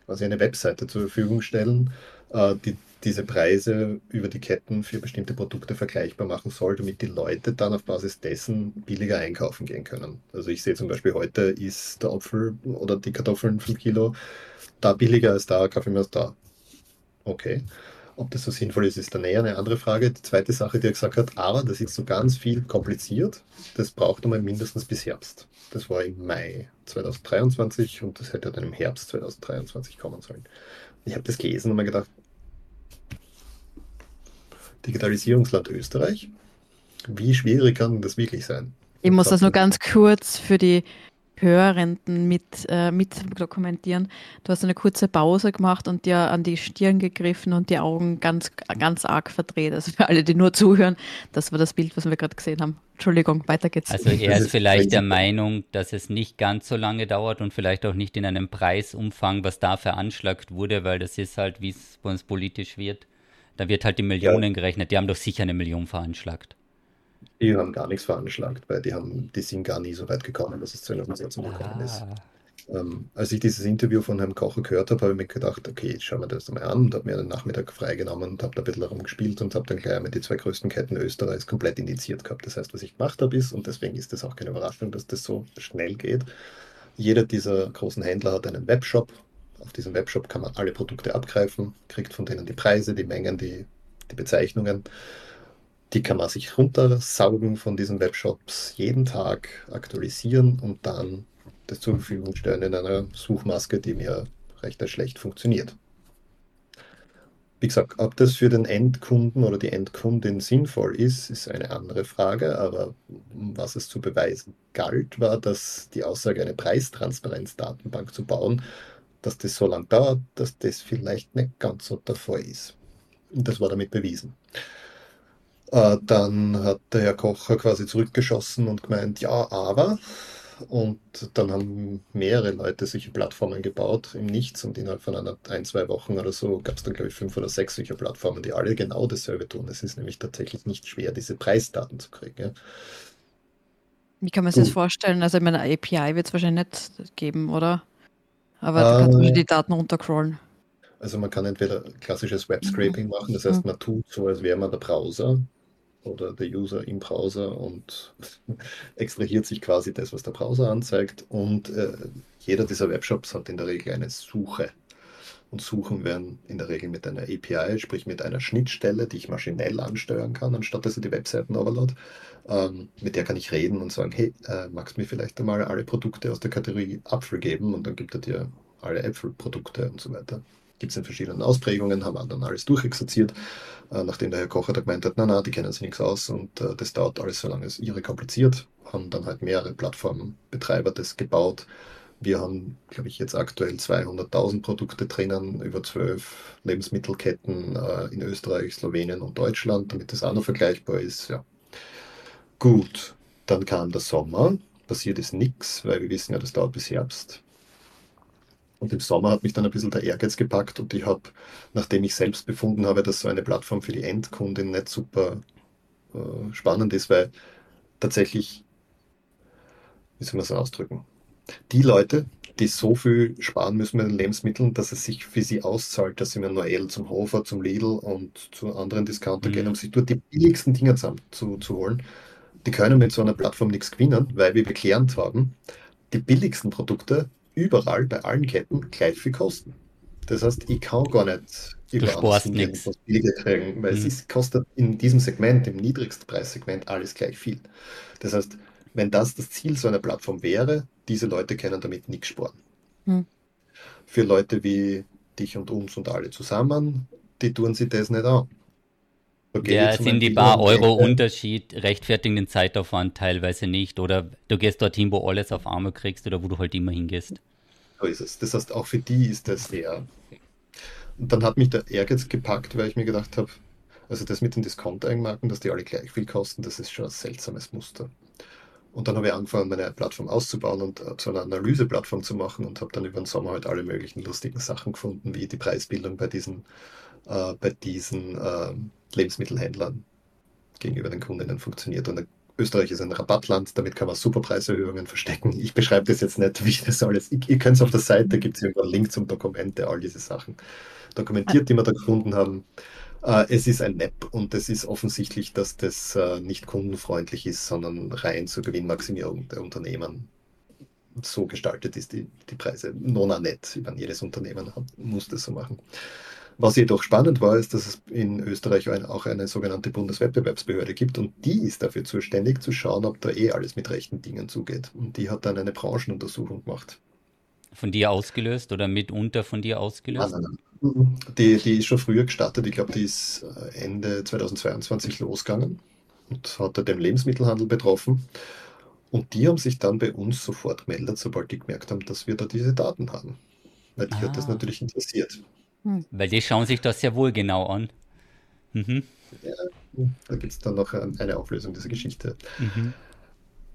quasi eine Webseite zur Verfügung stellen, äh, die diese Preise über die Ketten für bestimmte Produkte vergleichbar machen soll, damit die Leute dann auf Basis dessen billiger einkaufen gehen können. Also ich sehe zum Beispiel heute ist der Apfel oder die Kartoffeln 5 Kilo da billiger als da, Kaffee mehr als da. Okay. Ob das so sinnvoll ist, ist dann eher eine andere Frage. Die zweite Sache, die er gesagt hat, aber das ist so ganz viel kompliziert. Das braucht einmal mindestens bis Herbst. Das war im Mai 2023 und das hätte dann im Herbst 2023 kommen sollen. Ich habe das gelesen und mir gedacht, Digitalisierungsland Österreich, wie schwierig kann das wirklich sein? Ich muss das nur ganz kurz für die Hörenden mit, äh, mit dokumentieren. Du hast eine kurze Pause gemacht und dir an die Stirn gegriffen und die Augen ganz, ganz arg verdreht. Also für alle, die nur zuhören, das war das Bild, was wir gerade gesehen haben. Entschuldigung, weiter geht's. Also er ist vielleicht der Meinung, dass es nicht ganz so lange dauert und vielleicht auch nicht in einem Preisumfang, was da veranschlagt wurde, weil das ist halt, wie es bei uns politisch wird. Da wird halt die Millionen ja. gerechnet. Die haben doch sicher eine Million veranschlagt. Die haben gar nichts veranschlagt, weil die, haben, die sind gar nie so weit gekommen, dass es zu einer Umsetzung gekommen ah. ist. Ähm, als ich dieses Interview von Herrn Kocher gehört habe, habe ich mir gedacht, okay, jetzt schauen wir das mal an und habe mir den Nachmittag freigenommen und habe da ein bisschen herumgespielt und habe dann gleich einmal die zwei größten Ketten Österreichs komplett indiziert gehabt. Das heißt, was ich gemacht habe ist, und deswegen ist das auch keine Überraschung, dass das so schnell geht, jeder dieser großen Händler hat einen Webshop. Auf diesem Webshop kann man alle Produkte abgreifen, kriegt von denen die Preise, die Mengen, die, die Bezeichnungen die kann man sich runtersaugen von diesen Webshops jeden Tag aktualisieren und dann das zur Verfügung stellen in einer Suchmaske, die mir recht schlecht funktioniert. Wie gesagt, ob das für den Endkunden oder die Endkundin sinnvoll ist, ist eine andere Frage. Aber was es zu beweisen galt, war, dass die Aussage, eine Preistransparenzdatenbank zu bauen, dass das so lange dauert, dass das vielleicht nicht ganz so Fall ist. Und das war damit bewiesen. Äh, dann hat der Herr Kocher quasi zurückgeschossen und gemeint, ja, aber. Und dann haben mehrere Leute solche Plattformen gebaut im Nichts und innerhalb von einer, ein, zwei Wochen oder so gab es dann, glaube ich, fünf oder sechs solcher Plattformen, die alle genau dasselbe tun. Es ist nämlich tatsächlich nicht schwer, diese Preisdaten zu kriegen. Ja. Wie kann man sich das vorstellen? Also, ich meine, API wird es wahrscheinlich nicht geben, oder? Aber du kannst äh, die Daten runtercrollen. Also man kann entweder klassisches Webscraping mhm. machen, das heißt, man tut so, als wäre man der Browser oder der User im Browser und [laughs] extrahiert sich quasi das, was der Browser anzeigt. Und äh, jeder dieser Webshops hat in der Regel eine Suche. Und suchen werden in der Regel mit einer API, sprich mit einer Schnittstelle, die ich maschinell ansteuern kann, anstatt dass ich die Webseiten overload. Ähm, mit der kann ich reden und sagen, hey, äh, magst du mir vielleicht einmal alle Produkte aus der Kategorie Apfel geben? Und dann gibt er dir alle Äpfelprodukte und so weiter. Gibt es in verschiedenen Ausprägungen, haben dann alles durchexerziert, äh, nachdem der Herr Kocher da gemeint hat, na na, die kennen sich nichts aus und äh, das dauert alles so lange, es ihre kompliziert, haben dann halt mehrere Plattformbetreiber das gebaut, wir haben, glaube ich, jetzt aktuell 200.000 Produkte drinnen über zwölf Lebensmittelketten äh, in Österreich, Slowenien und Deutschland, damit das auch noch vergleichbar ist. Ja. Gut, dann kam der Sommer, passiert ist nichts, weil wir wissen ja, das dauert bis Herbst. Und im Sommer hat mich dann ein bisschen der Ehrgeiz gepackt und ich habe, nachdem ich selbst befunden habe, dass so eine Plattform für die Endkundin nicht super äh, spannend ist, weil tatsächlich, wie soll man es ausdrücken, die Leute, die so viel sparen müssen mit den Lebensmitteln, dass es sich für sie auszahlt, dass sie mit Noel zum Hofer, zum Lidl und zu anderen Discounter mhm. gehen, um sich dort die billigsten Dinge zusammen zu, zu holen. Die können mit so einer Plattform nichts gewinnen, weil wir gelernt haben, die billigsten Produkte überall bei allen Ketten gleich viel kosten. Das heißt, ich kann gar nicht überall was billiger kriegen, weil mhm. es ist, kostet in diesem Segment, im niedrigsten Preissegment, alles gleich viel. Das heißt, wenn das das Ziel so einer Plattform wäre, diese Leute können damit nichts sparen. Hm. Für Leute wie dich und uns und alle zusammen, die tun sich das nicht an. Okay, ja, sind die paar Euro Unterschied rechtfertigen den Zeitaufwand teilweise nicht oder du gehst dorthin, wo alles auf Arme kriegst oder wo du halt immer hingehst. So ist es. Das heißt, auch für die ist das sehr. Und dann hat mich der Ehrgeiz gepackt, weil ich mir gedacht habe, also das mit den Discount-Eigenmarken, dass die alle gleich viel kosten, das ist schon ein seltsames Muster. Und dann habe ich angefangen, meine Plattform auszubauen und äh, zu einer Analyseplattform zu machen und habe dann über den Sommer halt alle möglichen lustigen Sachen gefunden, wie die Preisbildung bei diesen, äh, bei diesen äh, Lebensmittelhändlern gegenüber den Kundinnen funktioniert. Und Österreich ist ein Rabattland, damit kann man super Preiserhöhungen verstecken. Ich beschreibe das jetzt nicht, wie das alles. Ich, ihr könnt es auf der Seite, gibt es irgendwo einen Link zum Dokument, der all diese Sachen dokumentiert, die wir da gefunden haben. Äh, es ist ein Map und es ist offensichtlich, dass das äh, nicht kundenfreundlich ist, sondern rein zur Gewinnmaximierung der Unternehmen so gestaltet ist, die, die Preise. Nona net, ich jedes Unternehmen hat, muss das so machen. Was jedoch spannend war, ist, dass es in Österreich auch eine sogenannte Bundeswettbewerbsbehörde gibt und die ist dafür zuständig zu schauen, ob da eh alles mit rechten Dingen zugeht. Und die hat dann eine Branchenuntersuchung gemacht. Von dir ausgelöst oder mitunter von dir ausgelöst? Nein, nein, nein. Die, die ist schon früher gestartet. Ich glaube, die ist äh, Ende 2022 losgegangen und hat den Lebensmittelhandel betroffen. Und die haben sich dann bei uns sofort gemeldet, sobald die gemerkt haben, dass wir da diese Daten haben. Weil die ah. hat das ah. natürlich interessiert. Hm. Weil die schauen sich das sehr wohl genau an. Mhm. Ja, da gibt es dann noch eine Auflösung dieser Geschichte. Mhm.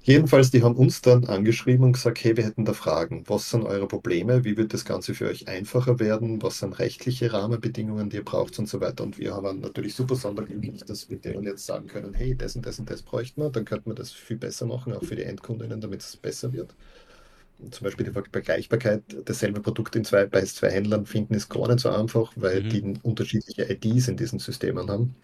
Jedenfalls, die haben uns dann angeschrieben und gesagt, hey, wir hätten da Fragen. Was sind eure Probleme? Wie wird das Ganze für euch einfacher werden? Was sind rechtliche Rahmenbedingungen, die ihr braucht und so weiter? Und wir haben natürlich super sonderglücklich, dass wir denen jetzt sagen können, hey, das und das und das bräuchten wir. Dann könnten wir das viel besser machen, auch für die Endkundinnen, damit es besser wird. Zum Beispiel die Vergleichbarkeit derselben Produkte in zwei, bei zwei Händlern finden ist gar nicht so einfach, weil mhm. die unterschiedliche IDs in diesen Systemen haben.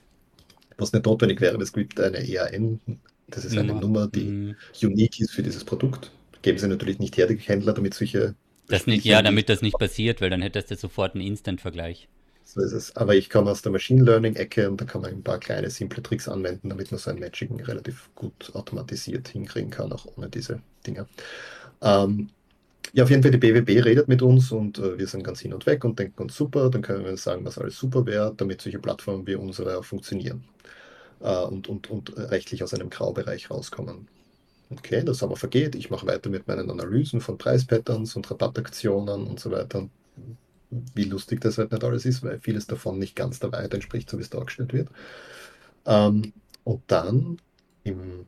Was nicht notwendig wäre, es gibt eine EAN, das ist eine Nummer, die mhm. unique ist für dieses Produkt. Geben sie natürlich nicht her, die Händler, damit solche. Das nicht, ja, damit das nicht passiert, weil dann hättest du sofort einen Instant-Vergleich. So ist es. Aber ich komme aus der Machine Learning-Ecke und da kann man ein paar kleine, simple Tricks anwenden, damit man so ein Matching relativ gut automatisiert hinkriegen kann, auch ohne diese Dinge. Ähm, ja, auf jeden Fall, die BWB redet mit uns und äh, wir sind ganz hin und weg und denken uns super, dann können wir sagen, was alles super wäre, damit solche Plattformen wie unsere auch funktionieren äh, und, und, und rechtlich aus einem Graubereich rauskommen. Okay, das aber vergeht. Ich mache weiter mit meinen Analysen von Preispatterns und Rabattaktionen und so weiter. Wie lustig das halt nicht alles ist, weil vieles davon nicht ganz der Wahrheit entspricht, so wie es dargestellt wird. Ähm, und dann im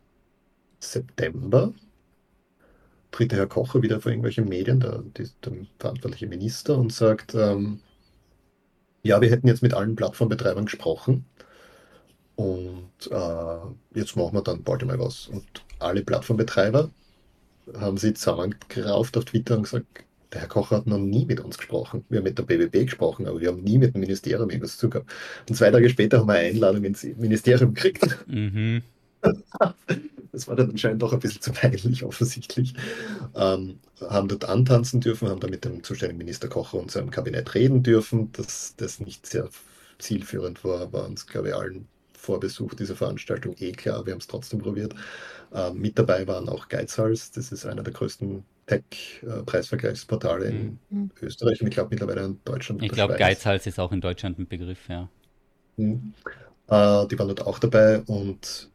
September tritt der Herr Kocher wieder vor irgendwelchen Medien, der, der, der verantwortliche Minister, und sagt, ähm, ja, wir hätten jetzt mit allen Plattformbetreibern gesprochen und äh, jetzt machen wir dann bald mal was. Und alle Plattformbetreiber haben sie zusammengerauft auf Twitter und gesagt, der Herr Kocher hat noch nie mit uns gesprochen. Wir haben mit der BBB gesprochen, aber wir haben nie mit dem Ministerium irgendwas zu gehabt. Und zwei Tage später haben wir eine Einladung ins Ministerium gekriegt. Mhm. [laughs] das war dann anscheinend doch ein bisschen zu peinlich, offensichtlich. Ähm, haben dort antanzen dürfen, haben da mit dem zuständigen Minister Kocher und seinem Kabinett reden dürfen, dass das nicht sehr zielführend war, war uns, glaube ich, allen vor Besuch dieser Veranstaltung eh klar. Wir haben es trotzdem probiert. Ähm, mit dabei waren auch Geizhals, das ist einer der größten Tech-Preisvergleichsportale in mhm. Österreich und ich glaube mittlerweile in Deutschland. Ich glaube, Geizhals ist auch in Deutschland ein Begriff, ja. Mhm. Äh, die waren dort auch dabei und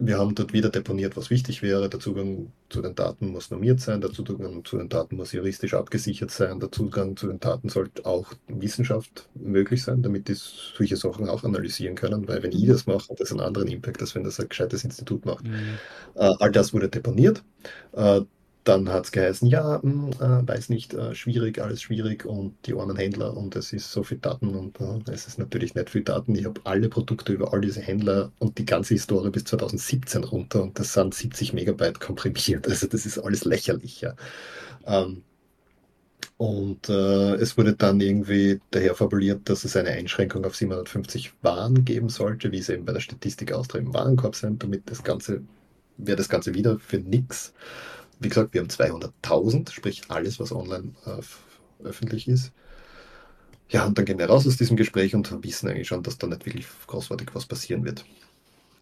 wir haben dort wieder deponiert, was wichtig wäre. Der Zugang zu den Daten muss normiert sein, der Zugang zu den Daten muss juristisch abgesichert sein, der Zugang zu den Daten sollte auch Wissenschaft möglich sein, damit die solche Sachen auch analysieren können, weil wenn ich das mache, hat das einen anderen Impact, als wenn das ein gescheites Institut macht. Mhm. Äh, all das wurde deponiert. Dann hat es geheißen, ja, mh, hm, äh, weiß nicht, äh, schwierig, alles schwierig und die armen Händler und es ist so viel Daten und äh, es ist natürlich nicht viel Daten. Ich habe alle Produkte über all diese Händler und die ganze Historie bis 2017 runter und das sind 70 Megabyte komprimiert. Also das ist alles lächerlich, ja. Ähm, und äh, es wurde dann irgendwie daher fabuliert, dass es eine Einschränkung auf 750 Waren geben sollte, wie es eben bei der Statistik Austria im Warenkorb sind, damit das Ganze, wäre das Ganze wieder für nichts. Wie gesagt, wir haben 200.000, sprich alles, was online äh, öffentlich ist. Ja, und dann gehen wir raus aus diesem Gespräch und wissen eigentlich schon, dass da nicht wirklich großartig was passieren wird.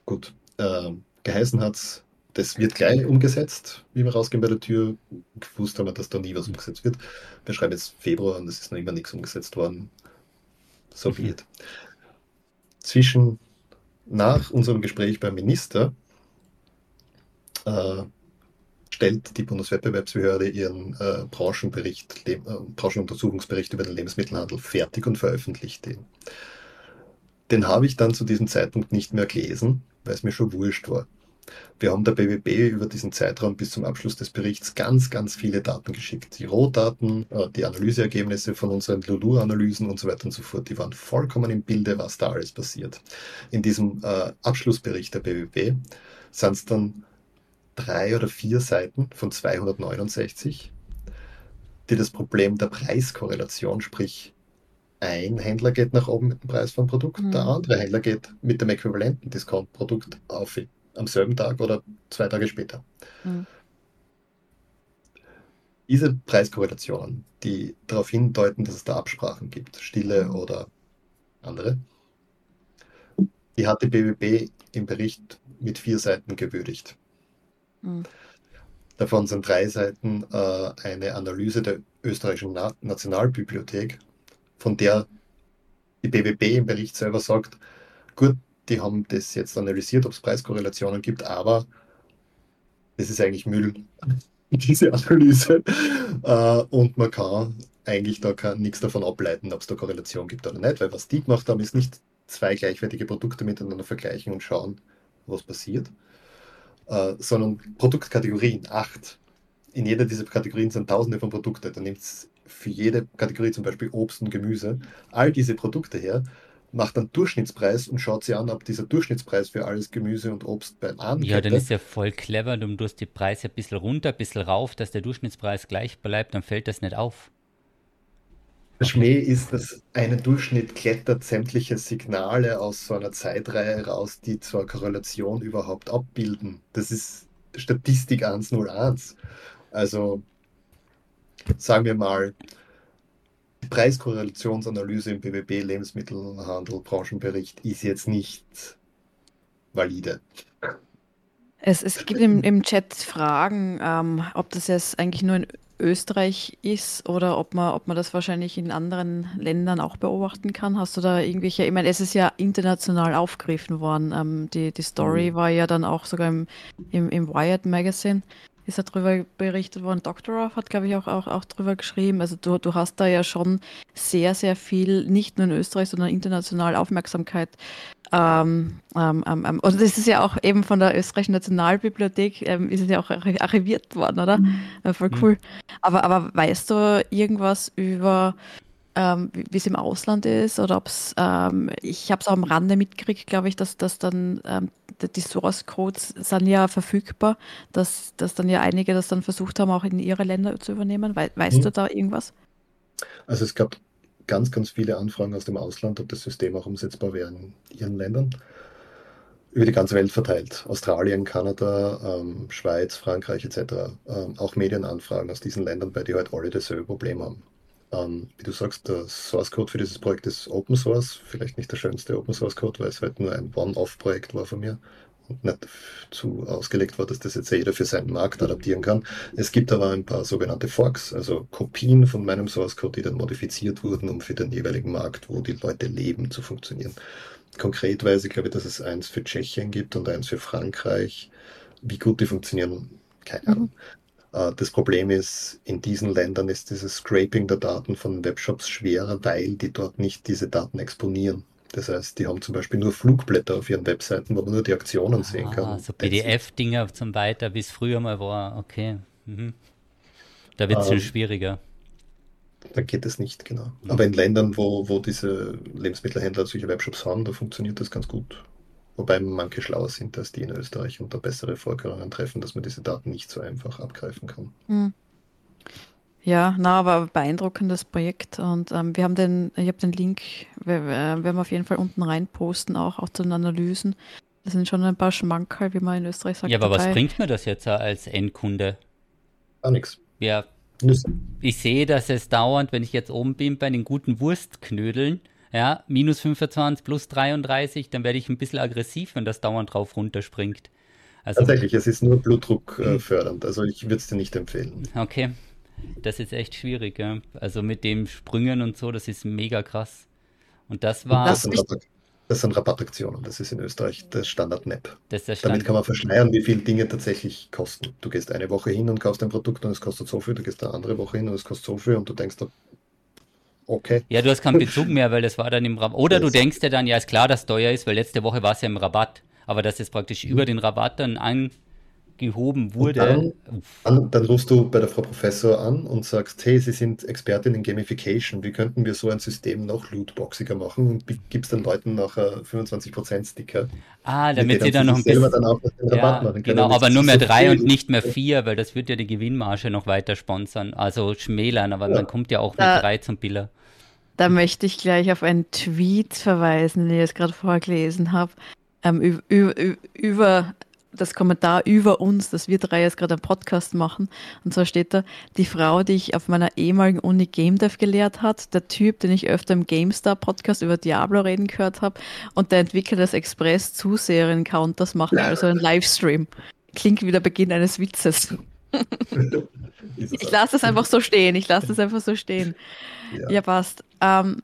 Gut, äh, geheißen hat es, das wird gleich umgesetzt, wie wir rausgehen bei der Tür. Gewusst haben wir, dass da nie was umgesetzt wird. Wir schreiben jetzt Februar und es ist noch immer nichts umgesetzt worden. So be it. Zwischen nach unserem Gespräch beim Minister äh, stellt die Bundeswettbewerbsbehörde ihren äh, Branchenbericht, äh, Branchenuntersuchungsbericht über den Lebensmittelhandel fertig und veröffentlicht den. Den habe ich dann zu diesem Zeitpunkt nicht mehr gelesen, weil es mir schon wurscht war. Wir haben der BWB über diesen Zeitraum bis zum Abschluss des Berichts ganz, ganz viele Daten geschickt. Die Rohdaten, äh, die Analyseergebnisse von unseren Lulu-Analysen und so weiter und so fort, die waren vollkommen im Bilde, was da alles passiert. In diesem äh, Abschlussbericht der BWB sind es dann drei oder vier Seiten von 269, die das Problem der Preiskorrelation, sprich ein Händler geht nach oben mit dem Preis vom Produkt, mhm. der andere Händler geht mit dem äquivalenten Discount-Produkt auf am selben Tag oder zwei Tage später. Mhm. Diese Preiskorrelationen, die darauf hindeuten, dass es da Absprachen gibt, stille oder andere, die hat die BWB im Bericht mit vier Seiten gewürdigt. Mhm. Davon sind drei Seiten äh, eine Analyse der österreichischen Na Nationalbibliothek, von der die BWB im Bericht selber sagt, gut, die haben das jetzt analysiert, ob es Preiskorrelationen gibt, aber das ist eigentlich Müll, [laughs] diese Analyse. [laughs] Äh, und man kann eigentlich da nichts davon ableiten, ob es da Korrelation gibt oder nicht, weil was die gemacht haben, ist nicht zwei gleichwertige Produkte miteinander vergleichen und schauen, was passiert, äh, sondern Produktkategorien, acht. In jeder dieser Kategorien sind tausende von Produkten. Dann nimmt es für jede Kategorie zum Beispiel Obst und Gemüse all diese Produkte her, macht einen Durchschnittspreis und schaut sich an, ob dieser Durchschnittspreis für alles Gemüse und Obst bei einem Ja, dann ist ja voll clever, du tust die Preise ein bisschen runter, ein bisschen rauf, dass der Durchschnittspreis gleich bleibt, dann fällt das nicht auf. Der Schmäh ist, dass ein Durchschnitt klettert sämtliche Signale aus so einer Zeitreihe raus, die zur Korrelation überhaupt abbilden. Das ist Statistik 101. Also sagen wir mal, die Preiskorrelationsanalyse im BWB Lebensmittelhandel Branchenbericht ist jetzt nicht valide. Es, es gibt im, im Chat Fragen, ähm, ob das jetzt eigentlich nur in Österreich ist oder ob man, ob man das wahrscheinlich in anderen Ländern auch beobachten kann. Hast du da irgendwelche, ich meine, es ist ja international aufgegriffen worden. Ähm, die, die Story mhm. war ja dann auch sogar im, im, im Wired Magazine ist darüber berichtet worden. Doctorow hat, glaube ich, auch, auch, auch darüber geschrieben. Also du, du hast da ja schon sehr, sehr viel, nicht nur in Österreich, sondern international Aufmerksamkeit. Ähm, ähm, ähm, ähm und das ist ja auch eben von der österreichischen Nationalbibliothek, ähm, ist es ja auch archiviert worden, oder? Mhm. Voll cool. Mhm. Aber, aber weißt du irgendwas über ähm, wie es im Ausland ist oder ob es, ich habe es auch am Rande mitgekriegt, glaube ich, dass, dass dann die Source Codes sind ja verfügbar, dass, dass dann ja einige das dann versucht haben, auch in ihre Länder zu übernehmen. We weißt mhm. du da irgendwas? Also es gab ganz, ganz viele Anfragen aus dem Ausland, ob das System auch umsetzbar wäre in ihren Ländern. über die ganze Welt verteilt. Australien, Kanada, ähm, Schweiz, Frankreich etc. Ähm, auch Medienanfragen aus diesen Ländern, bei die halt alle dasselbe Problem haben. Ähm, wie du sagst, der Source Code für dieses Projekt ist Open Source. Vielleicht nicht der schönste Open Source Code, weil es halt nur ein One-Off-Projekt war von mir nicht zu ausgelegt war, dass das jetzt jeder für seinen Markt adaptieren kann. Es gibt aber ein paar sogenannte Forks, also Kopien von meinem Source Code, die dann modifiziert wurden, um für den jeweiligen Markt, wo die Leute leben, zu funktionieren. Konkret weiß ich, glaube ich, dass es eins für Tschechien gibt und eins für Frankreich. Wie gut die funktionieren, keine Ahnung. Mhm. Das Problem ist, in diesen Ländern ist dieses Scraping der Daten von Webshops schwerer, weil die dort nicht diese Daten exponieren. Das heißt, die haben zum Beispiel nur Flugblätter auf ihren Webseiten, wo man nur die Aktionen ah, sehen kann. Also PDF-Dinger zum Weiter, wie es früher mal war. Okay. Mhm. Da wird es ähm, schon schwieriger. Da geht es nicht, genau. Mhm. Aber in Ländern, wo, wo diese Lebensmittelhändler solche Webshops haben, da funktioniert das ganz gut. Wobei manche schlauer sind als die in Österreich und da bessere Vorkehrungen treffen, dass man diese Daten nicht so einfach abgreifen kann. Mhm. Ja, na, aber beeindruckendes Projekt und ähm, wir haben den, ich habe den Link, wir, wir, werden auf jeden Fall unten rein posten, auch, auch zu den Analysen. Das sind schon ein paar Schmankerl, wie man in Österreich sagt. Ja, aber dabei. was bringt mir das jetzt als Endkunde? Gar nichts. Ja, ich sehe, dass es dauernd, wenn ich jetzt oben bin bei den guten Wurstknödeln, ja, minus 25 plus 33, dann werde ich ein bisschen aggressiv, wenn das dauernd drauf runterspringt. Also, Tatsächlich, es ist nur Blutdruck äh, fördernd, also ich würde es dir nicht empfehlen. Okay, das ist echt schwierig, ja. Also mit dem Sprüngen und so, das ist mega krass. Und das war. Das das sind Rabattaktionen. Das ist in Österreich der Standard-NAP. Standard Damit kann man verschleiern, wie viel Dinge tatsächlich kosten. Du gehst eine Woche hin und kaufst ein Produkt und es kostet so viel. Du gehst eine andere Woche hin und es kostet so viel und du denkst, okay. Ja, du hast keinen [laughs] Bezug mehr, weil das war dann im Rabatt. Oder du denkst dir dann, ja, ist klar, dass es teuer ist, weil letzte Woche war es ja im Rabatt. Aber dass es praktisch mhm. über den Rabatt dann ein gehoben wurde. Dann, dann, dann, rufst du bei der Frau Professor an und sagst, hey, Sie sind Expertin in Gamification, wie könnten wir so ein System noch lootboxiger machen und gibst den Leuten nachher 25% Sticker. Ah, damit sie dann noch ein bisschen dann auch den Rabatt ja, machen können. Genau, aber nur mehr so drei und nicht mehr vier, weil das wird ja die Gewinnmarge noch weiter sponsern, also schmälern, aber ja. man kommt ja auch mit da, drei zum Biller. Da möchte ich gleich auf einen Tweet verweisen, den ich jetzt gerade vorgelesen habe. Ähm, über, über das Kommentar über uns, dass wir drei jetzt gerade einen Podcast machen. Und zwar steht da, die Frau, die ich auf meiner ehemaligen Uni Game Dev gelehrt hat, der Typ, den ich öfter im GameStar Podcast über Diablo reden gehört habe und der Entwickler des Express Zuseherin Counters machen also einen Livestream. Klingt wie der Beginn eines Witzes. [laughs] ich lasse das einfach so stehen. Ich lasse das einfach so stehen. Ja, ja passt. Ähm,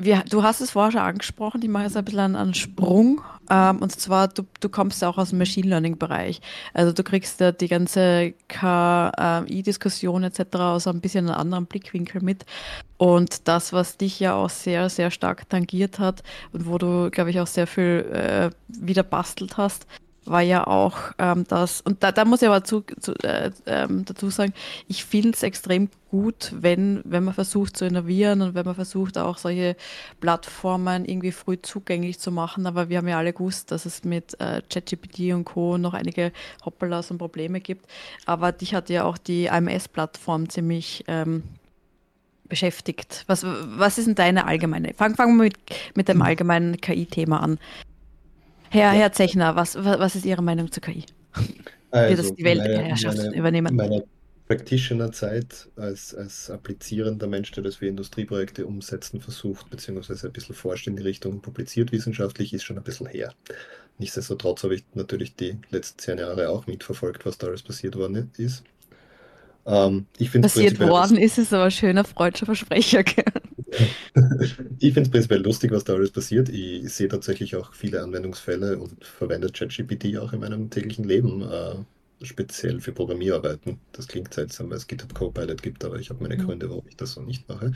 wir, du hast es vorher schon angesprochen, ich mache jetzt ein bisschen einen, einen Sprung. Ähm, und zwar, du, du kommst ja auch aus dem Machine Learning-Bereich. Also du kriegst ja die ganze KI-Diskussion etc. aus ein bisschen einem anderen Blickwinkel mit. Und das, was dich ja auch sehr, sehr stark tangiert hat und wo du, glaube ich, auch sehr viel äh, wieder bastelt hast, war ja auch ähm, das, und da, da muss ich aber zu, zu, äh, ähm, dazu sagen, ich finde es extrem gut, wenn, wenn man versucht zu innovieren und wenn man versucht auch solche Plattformen irgendwie früh zugänglich zu machen. Aber wir haben ja alle gewusst, dass es mit äh, ChatGPT und Co. noch einige Hoppelas und Probleme gibt. Aber dich hat ja auch die AMS-Plattform ziemlich ähm, beschäftigt. Was, was ist denn deine allgemeine? Fangen fang wir mit, mit dem allgemeinen KI-Thema an. Herr, Herr Zechner, was, was ist Ihre Meinung zur KI? Also, Wie das die Weltherrschaft meine, übernehmen? Meine Practitioner-Zeit als, als applizierender Mensch, der das für Industrieprojekte umsetzen versucht, beziehungsweise ein bisschen forscht in die Richtung, publiziert wissenschaftlich, ist schon ein bisschen her. Nichtsdestotrotz habe ich natürlich die letzten zehn Jahre auch mitverfolgt, was da alles passiert worden ist. Ähm, Passiert worden ist es aber ein schöner freudscher Versprecher. Ich finde es prinzipiell lustig, was da alles passiert. Ich sehe tatsächlich auch viele Anwendungsfälle und verwende ChatGPT auch in meinem täglichen Leben, äh, speziell für Programmierarbeiten. Das klingt seltsam, weil es GitHub Copilot gibt, aber ich habe meine mhm. Gründe, warum ich das so nicht mache.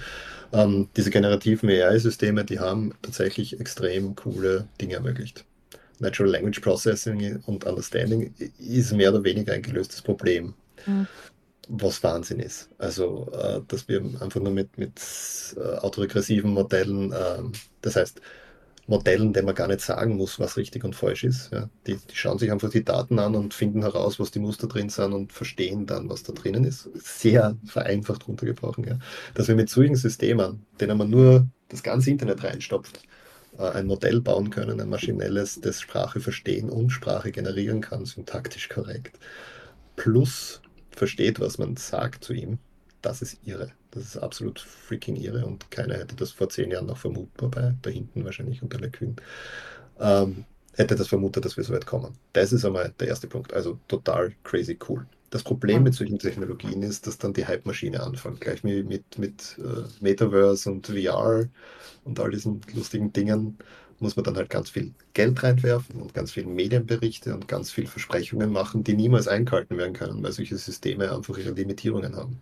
Ähm, diese generativen AI-Systeme, die haben tatsächlich extrem coole Dinge ermöglicht. Natural Language Processing und Understanding ist mehr oder weniger ein gelöstes Problem. Mhm was Wahnsinn ist. Also, äh, dass wir einfach nur mit, mit äh, autoregressiven Modellen, äh, das heißt, Modellen, denen man gar nicht sagen muss, was richtig und falsch ist. Ja. Die, die, schauen sich einfach die Daten an und finden heraus, was die Muster drin sind und verstehen dann, was da drinnen ist. Sehr vereinfacht runtergebrochen. Ja. Dass wir mit solchen Systemen, denen man nur das ganze Internet reinstopft äh, ein Modell bauen können, ein maschinelles, das Sprache verstehen und Sprache generieren kann, syntaktisch korrekt, plus versteht, was man sagt zu ihm, das ist irre. Das ist absolut freaking irre und keiner hätte das vor zehn Jahren noch vermutbar bei da hinten wahrscheinlich unter Lekün. Ähm, hätte das vermutet, dass wir so weit kommen. Das ist einmal der erste Punkt. Also total crazy cool. Das Problem mit solchen Technologien ist, dass dann die Hype-Maschine anfängt. Gleich mit, mit, mit uh, Metaverse und VR und all diesen lustigen Dingen muss man dann halt ganz viel Geld reinwerfen und ganz viele Medienberichte und ganz viel Versprechungen machen, die niemals eingehalten werden können, weil solche Systeme einfach ihre Limitierungen haben.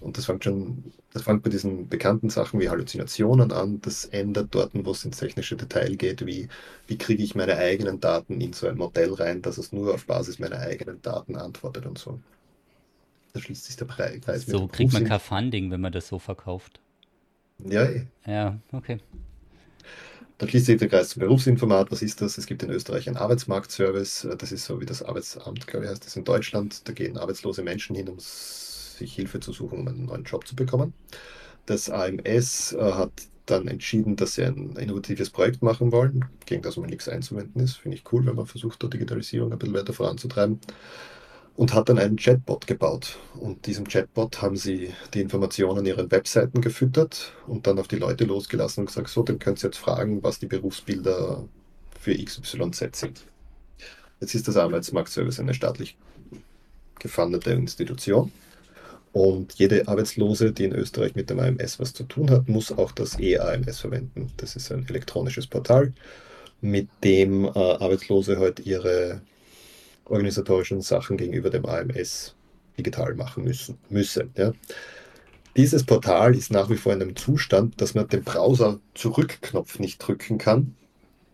Und das fängt schon, das fängt bei diesen bekannten Sachen wie Halluzinationen an. Das ändert dort, wo es ins technische Detail geht, wie, wie kriege ich meine eigenen Daten in so ein Modell rein, dass es nur auf Basis meiner eigenen Daten antwortet und so. Da schließt sich der Preis. So kriegt man kein Funding, wenn man das so verkauft. Ja, eh. Ja, okay. Dann schließt sich der Kreis zum Berufsinformat. Was ist das? Es gibt in Österreich einen Arbeitsmarktservice. Das ist so wie das Arbeitsamt, glaube ich, heißt das in Deutschland. Da gehen arbeitslose Menschen hin, um sich Hilfe zu suchen, um einen neuen Job zu bekommen. Das AMS äh, hat dann entschieden, dass sie ein innovatives Projekt machen wollen, gegen das man nichts einzuwenden ist. Finde ich cool, wenn man versucht, dort Digitalisierung ein bisschen weiter voranzutreiben. Und hat dann einen Chatbot gebaut. Und diesem Chatbot haben sie die Informationen ihren Webseiten gefüttert und dann auf die Leute losgelassen und gesagt, so, dann könnt ihr jetzt fragen, was die Berufsbilder für XYZ sind. Jetzt ist das Arbeitsmarktservice eine staatlich gefundete Institution und jede Arbeitslose, die in Österreich mit dem AMS was zu tun hat, muss auch das E-AMS verwenden. Das ist ein elektronisches Portal, mit dem äh, Arbeitslose heute ihre organisatorischen Sachen gegenüber dem AMS digital machen müssen. müssen ja. Dieses Portal ist nach wie vor in einem Zustand, dass man den Browser-Zurückknopf nicht drücken kann,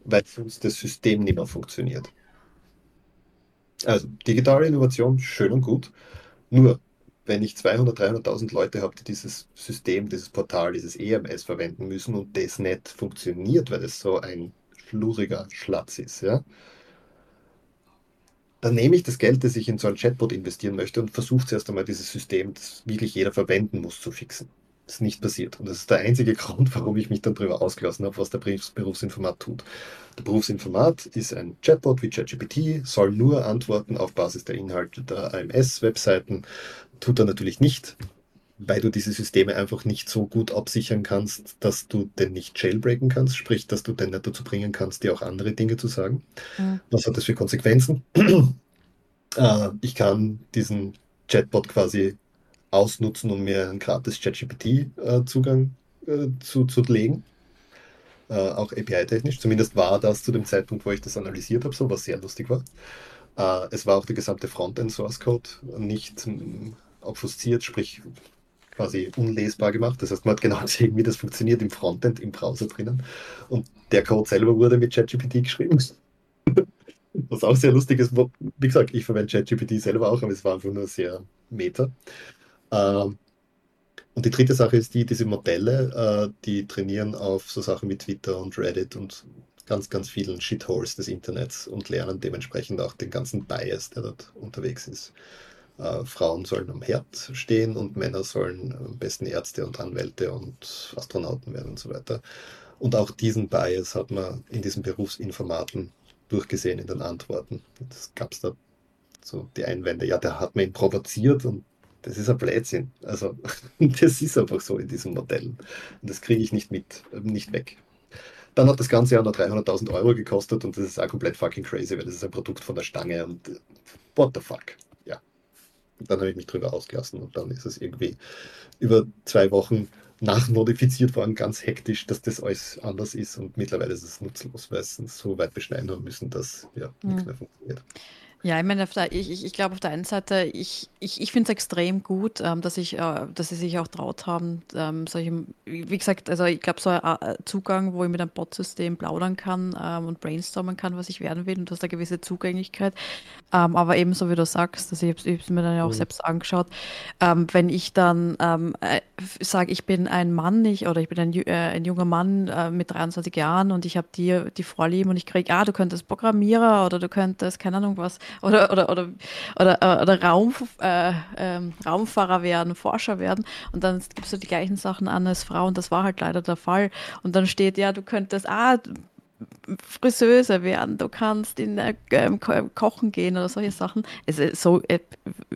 weil sonst das System nicht mehr funktioniert. Also digitale Innovation, schön und gut. Nur wenn ich 200, 300.000 Leute habe, die dieses System, dieses Portal, dieses EMS verwenden müssen und das nicht funktioniert, weil es so ein schluriger Schlatz ist, ja, dann nehme ich das Geld, das ich in so ein Chatbot investieren möchte und versuche zuerst einmal dieses System, das wirklich jeder verwenden muss, zu fixen. Das ist nicht passiert. Und das ist der einzige [laughs] Grund, warum ich mich dann darüber ausgelassen habe, was der Berufsinformat tut. Der Berufsinformat ist ein Chatbot wie ChatGPT, soll nur antworten auf Basis der Inhalte der AMS-Webseiten, tut er natürlich nicht, weil du diese Systeme einfach nicht so gut absichern kannst, dass du den nicht jailbreaken kannst, sprich, dass du den nicht dazu bringen kannst, dir auch andere Dinge zu sagen. Mhm. Was hat das für Konsequenzen? [clears throat] äh, ich kann diesen Chatbot quasi ausnutzen, um mir einen gratis ChatGPT-Zugang äh, äh, zu, zu legen. Äh, auch API-technisch. Zumindest war das zu dem Zeitpunkt, wo ich das analysiert habe, so was sehr lustig war. Äh, es war auch der gesamte Frontend-Source-Code nicht obfusziert, sprich quasi unlesbar gemacht. Das heißt, man hat genau gesehen, wie das funktioniert im Frontend, im Browser drinnen. Und der Code selber wurde mit ChatGPT geschrieben. [laughs] Was auch sehr lustig ist. Wie gesagt, ich verwende ChatGPT selber auch, aber es war einfach nur sehr meta. Ähm, und die dritte Sache ist die, diese Modelle, äh, die trainieren auf so Sachen wie Twitter und Reddit und ganz, ganz vielen Shitholes des Internets und lernen dementsprechend auch den ganzen Bias, der dort unterwegs ist. Äh, Frauen sollen am Herd stehen und Männer sollen am besten Ärzte und Anwälte und Astronauten werden und so weiter. Und auch diesen Bias hat man in diesen Berufsinformaten durchgesehen in den Antworten. Das gab es da so die Einwände, ja, der hat mir ihn provoziert und das ist ein Blödsinn. Also [laughs] das ist einfach so in diesen Modellen. Und das kriege ich nicht mit, nicht weg. Dann hat das Ganze ja nur 300.000 Euro gekostet und das ist auch komplett fucking crazy, weil das ist ein Produkt von der Stange und what the fuck dann habe ich mich drüber ausgelassen und dann ist es irgendwie über zwei Wochen nachmodifiziert worden, ganz hektisch, dass das alles anders ist und mittlerweile ist es nutzlos, weil es so weit beschneiden haben müssen, dass ja, mhm. nichts mehr funktioniert. Ja, ich meine, ich, ich, ich glaube auf der einen Seite, ich, ich, ich finde es extrem gut, ähm, dass, ich, äh, dass sie sich auch traut haben, ähm, solche, wie gesagt, also ich glaube, so ein äh, Zugang, wo ich mit einem Bot-System plaudern kann ähm, und brainstormen kann, was ich werden will und du hast eine gewisse Zugänglichkeit. Ähm, aber ebenso wie du sagst, also ich habe es mir dann ja auch mhm. selbst angeschaut, ähm, wenn ich dann ähm, äh, sage, ich bin ein Mann ich, oder ich bin ein, äh, ein junger Mann äh, mit 23 Jahren und ich habe dir die Vorlieben und ich kriege, ah, du könntest Programmierer oder du könntest, keine Ahnung was, oder, oder, oder, oder, äh, oder Raum, äh, äh, Raumfahrer werden, Forscher werden und dann gibst du die gleichen Sachen an als Frau und das war halt leider der Fall. Und dann steht, ja, du könntest, ah, Friseuse werden, du kannst in äh, Kochen gehen oder solche Sachen. Es ist so äh,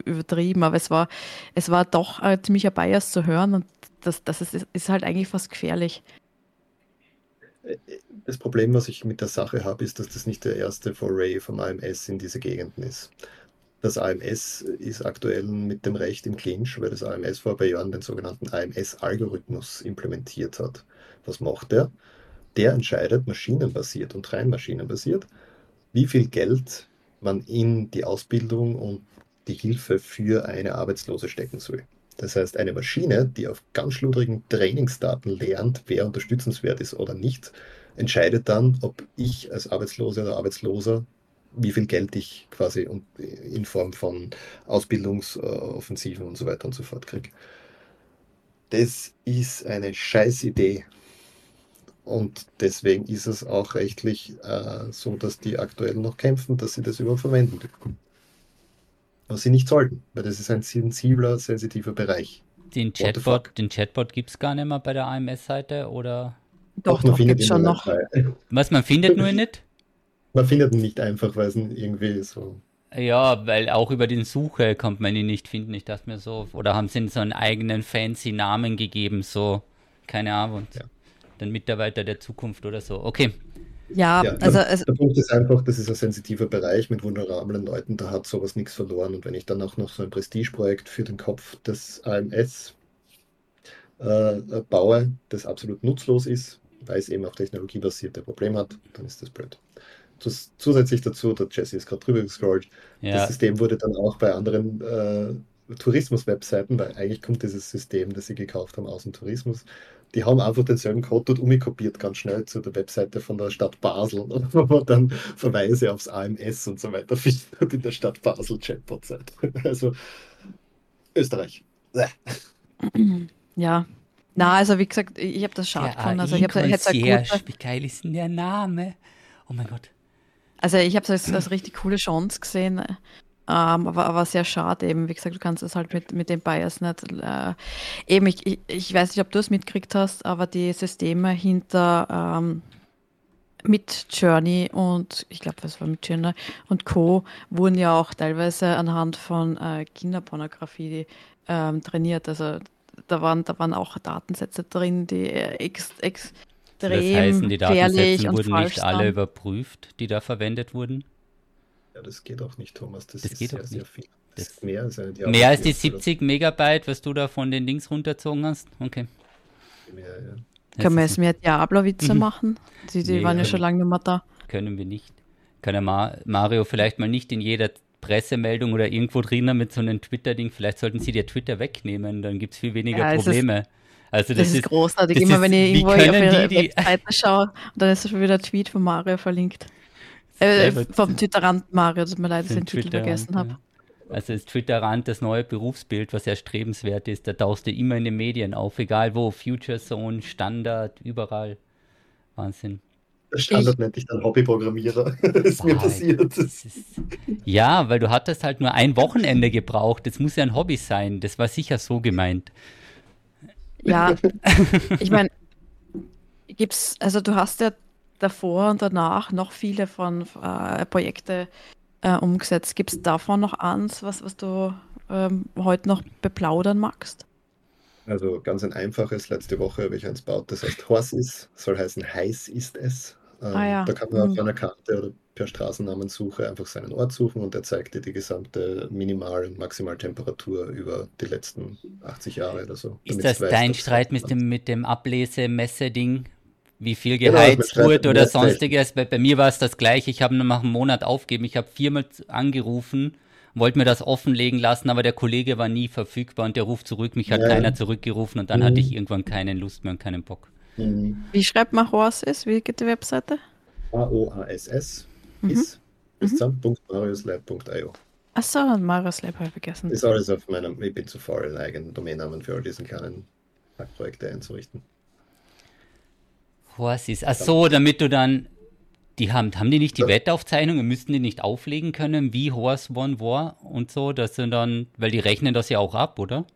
übertrieben, aber es war, es war doch äh, ziemlich ein Bias zu hören und das, das ist, ist halt eigentlich fast gefährlich. Das Problem, was ich mit der Sache habe, ist, dass das nicht der erste Foray vom AMS in diese Gegenden ist. Das AMS ist aktuell mit dem Recht im Clinch, weil das AMS vor ein paar Jahren den sogenannten AMS-Algorithmus implementiert hat. Was macht der? Der entscheidet maschinenbasiert und rein maschinenbasiert, wie viel Geld man in die Ausbildung und die Hilfe für eine Arbeitslose stecken soll. Das heißt, eine Maschine, die auf ganz schludrigen Trainingsdaten lernt, wer unterstützenswert ist oder nicht, entscheidet dann, ob ich als Arbeitslose oder Arbeitsloser, wie viel Geld ich quasi in Form von Ausbildungsoffensiven und so weiter und so fort kriege. Das ist eine scheiß Idee. Und deswegen ist es auch rechtlich äh, so, dass die aktuell noch kämpfen, dass sie das überhaupt verwenden dürfen was sie nicht sollten, weil das ist ein sensibler, sensitiver Bereich. Den Chatbot, den Chatbot gibt es gar nicht mehr bei der AMS-Seite oder? Doch, doch, gibt es schon noch. [laughs] Was, man findet nur nicht? Man findet ihn nicht einfach, weil es irgendwie so. Ja, weil auch über den Suche kommt man ihn nicht finden. Ich dachte mir so, oder haben sie so einen eigenen fancy Namen gegeben, so, keine Ahnung, ja. den Mitarbeiter der Zukunft oder so. Okay, ja, ja also, also, der Punkt ist einfach, das ist ein sensitiver Bereich mit vulnerablen Leuten, da hat sowas nichts verloren. Und wenn ich dann auch noch so ein Prestigeprojekt für den Kopf des AMS äh, baue, das absolut nutzlos ist, weil es eben auch technologiebasierte Problem hat, dann ist das blöd. Zus zusätzlich dazu, der Jesse ist gerade drüber gescrollt, ja. das System wurde dann auch bei anderen äh, Tourismus-Webseiten, weil eigentlich kommt dieses System, das sie gekauft haben, aus dem Tourismus. Die haben einfach denselben Code dort umkopiert, ganz schnell zu der Webseite von der Stadt Basel, [laughs] wo man dann Verweise aufs AMS und so weiter findet in der Stadt Basel Chatbot-Seite. [laughs] Also Österreich. Ja. Na, also wie gesagt, ich habe das schade gefunden. Also ich habe Wie geil ist denn der Name? Oh mein Gott. Also ich habe es als, als richtig coole Chance gesehen, ähm, aber, aber sehr schade eben. Wie gesagt, du kannst es halt mit, mit dem Bias nicht. Äh, eben, ich, ich, ich, weiß nicht, ob du es mitgekriegt hast, aber die Systeme hinter ähm, mit Journey und ich glaube, was war mit Journey und Co. wurden ja auch teilweise anhand von äh, Kinderpornografie ähm, trainiert. Also da waren, da waren auch Datensätze drin, die ex, extrem das heißen, die Datensätze wurden nicht alle überprüft, die da verwendet wurden? Ja, das geht auch nicht, Thomas. Das, das ist geht sehr, sehr viel. Das ist mehr als, eine mehr als die 70 Megabyte, was du da von den Links runterzogen hast? Okay. Mehr, ja. Können wir jetzt mehr Diablo-Witze mhm. machen? Die, die nee, waren ja schon lange nicht mehr da. Können wir nicht. Kann ja Mario vielleicht mal nicht in jeder Pressemeldung oder irgendwo drinnen mit so einem Twitter-Ding, vielleicht sollten sie dir Twitter wegnehmen, dann gibt es viel weniger ja, Probleme. Also das, das ist, ist großartig. Immer ist, wenn ich irgendwo auf ihre die, Webseite schaue, und dann ist schon wieder ein Tweet von Mario verlinkt. Äh, vom Twitterrand Mario, tut mir leid, dass ich den Titel vergessen habe. Also ist Twitterrand das neue Berufsbild, was erstrebenswert ist. Da tauchst du immer in den Medien auf, egal wo, Future Zone, Standard, überall. Wahnsinn. Standard ich, nennt dich dann Hobbyprogrammierer. [laughs] das ist mir passiert. Ist, ja, weil du hattest halt nur ein Wochenende gebraucht. Das muss ja ein Hobby sein. Das war sicher so gemeint. Ja, [laughs] ich meine, gibt's, also du hast ja davor und danach noch viele von äh, Projekte äh, umgesetzt. Gibt es davon noch eins, was, was du ähm, heute noch beplaudern magst? Also ganz ein einfaches, letzte Woche habe ich eins gebaut, das heißt Horse ist, soll heißen heiß ist es. Ähm, ah, ja. Da kann man mhm. auf einer Karte oder per Straßennamensuche einfach seinen Ort suchen und er zeigt dir die gesamte Minimal- und Maximaltemperatur über die letzten 80 Jahre oder so. Ist das weißt, dein Streit mit dem, mit dem Ablese-Messe-Ding? Wie viel geheizt genau, wurde oder sonstiges. Bei, bei, mir war es das gleiche. Ich habe nur nach einem Monat aufgegeben. Ich habe viermal angerufen, wollte mir das offenlegen lassen, aber der Kollege war nie verfügbar und der ruft zurück. Mich hat ja. keiner zurückgerufen und dann mhm. hatte ich irgendwann keine Lust mehr und keinen Bock. Mhm. Wie schreibt man Horses? Wie geht die Webseite? A-O-A-S-S mhm. ist ist.mariuslab.io. Achso, Mariuslab habe ich vergessen. Ist alles auf meinem, ich bin zu faul, einen eigenen Domainnamen für all diesen kleinen Projekte einzurichten. Horsis. Ach so, damit du dann Die haben, haben die nicht die ja. Wettaufzeichnungen, müssten die nicht auflegen können, wie Horse One war und so, dass sie dann, weil die rechnen das ja auch ab, oder?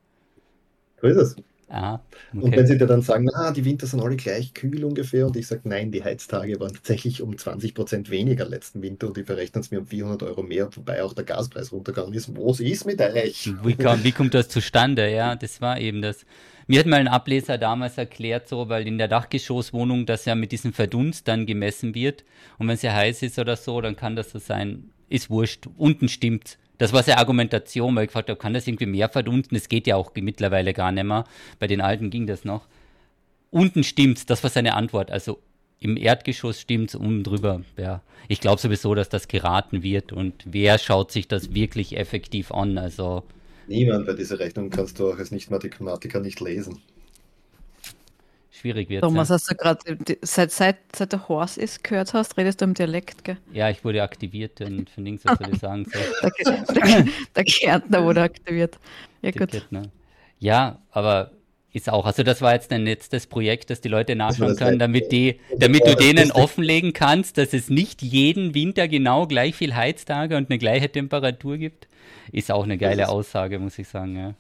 So ist es. Ah, okay. Und wenn sie dir dann sagen, ah, die Winter sind alle gleich kühl ungefähr, und ich sage, nein, die Heiztage waren tatsächlich um 20 Prozent weniger letzten Winter und die verrechnen es mir um 400 Euro mehr, wobei auch der Gaspreis runtergegangen ist. Was ist mit euch? Wie, kam, wie kommt das zustande? Ja, das war eben das. Mir hat mal ein Ableser damals erklärt, so, weil in der Dachgeschosswohnung das ja mit diesem Verdunst dann gemessen wird. Und wenn es ja heiß ist oder so, dann kann das so sein, ist wurscht. Unten stimmt. Das war seine Argumentation, weil ich gefragt habe, kann das irgendwie mehr verdunsten? Das geht ja auch mittlerweile gar nicht mehr. Bei den alten ging das noch. Unten stimmt's, das war seine Antwort. Also im Erdgeschoss stimmt's unten drüber. Ja, ich glaube sowieso, dass das geraten wird und wer schaut sich das wirklich effektiv an? Also Niemand, weil diese Rechnung kannst du auch als Nicht-Mathematiker nicht lesen. Schwierig wird Thomas, ja. hast du gerade, seit, seit, seit der Horst ist gehört hast, redest du im Dialekt, gell? Ja, ich wurde aktiviert und von links, was soll ich sagen? So. [laughs] der, der, der Kärntner wurde aktiviert. Ja, der gut. Kärntner. Ja, aber ist auch, also das war jetzt ein letztes Projekt, das die Leute nachschauen können, damit die, damit du denen offenlegen kannst, dass es nicht jeden Winter genau gleich viel Heiztage und eine gleiche Temperatur gibt. Ist auch eine geile Aussage, muss ich sagen, ja.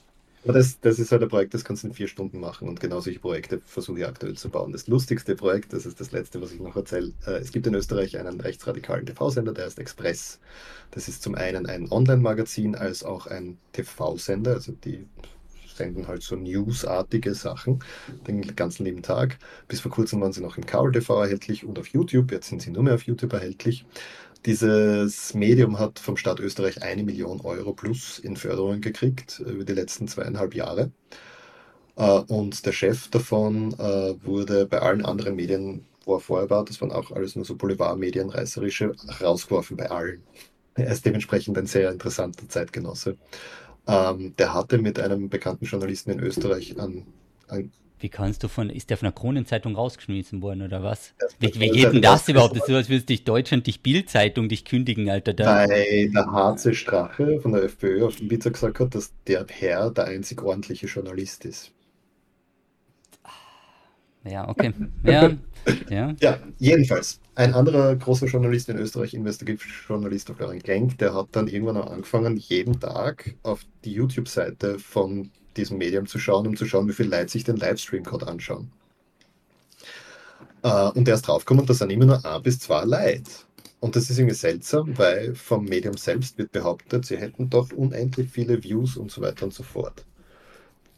Aber das, das ist halt ein Projekt, das kannst du in vier Stunden machen und genau solche Projekte versuche ich aktuell zu bauen. Das lustigste Projekt, das ist das letzte, was ich noch erzähle. Äh, es gibt in Österreich einen rechtsradikalen TV-Sender, der heißt Express. Das ist zum einen ein Online-Magazin als auch ein TV-Sender, also die senden halt so newsartige Sachen den ganzen lieben Tag. Bis vor kurzem waren sie noch im Kabel TV erhältlich und auf YouTube. Jetzt sind sie nur mehr auf YouTube erhältlich. Dieses Medium hat vom Staat Österreich eine Million Euro plus in Förderung gekriegt über die letzten zweieinhalb Jahre. Äh, und der Chef davon äh, wurde bei allen anderen Medien, wo er vorher war, das waren auch alles nur so Boulevardmedien, reißerische, rausgeworfen bei allen. Er ist dementsprechend ein sehr interessanter Zeitgenosse. Ähm, der hatte mit einem bekannten Journalisten in Österreich an, an wie kannst du von, ist der von der Kronenzeitung rausgeschmissen worden oder was? Wie, wie geht denn das überhaupt? Das ist so, als würdest dich Deutschland, dich Bildzeitung, dich kündigen, Alter. Da. Weil der HC Strache von der FPÖ auf dem Pizza gesagt hat, dass der Herr der einzig ordentliche Journalist ist. Ja, okay. Ja, ja. [laughs] ja, jedenfalls. Ein anderer großer Journalist in Österreich, Investigativjournalist Florian Klenk, der hat dann irgendwann auch angefangen, jeden Tag auf die YouTube-Seite von diesem Medium zu schauen, um zu schauen, wie viele Leute sich den Livestream-Code anschauen. Äh, und er ist draufgekommen, das sind immer nur ein bis zwei Leute. Und das ist irgendwie seltsam, weil vom Medium selbst wird behauptet, sie hätten doch unendlich viele Views und so weiter und so fort.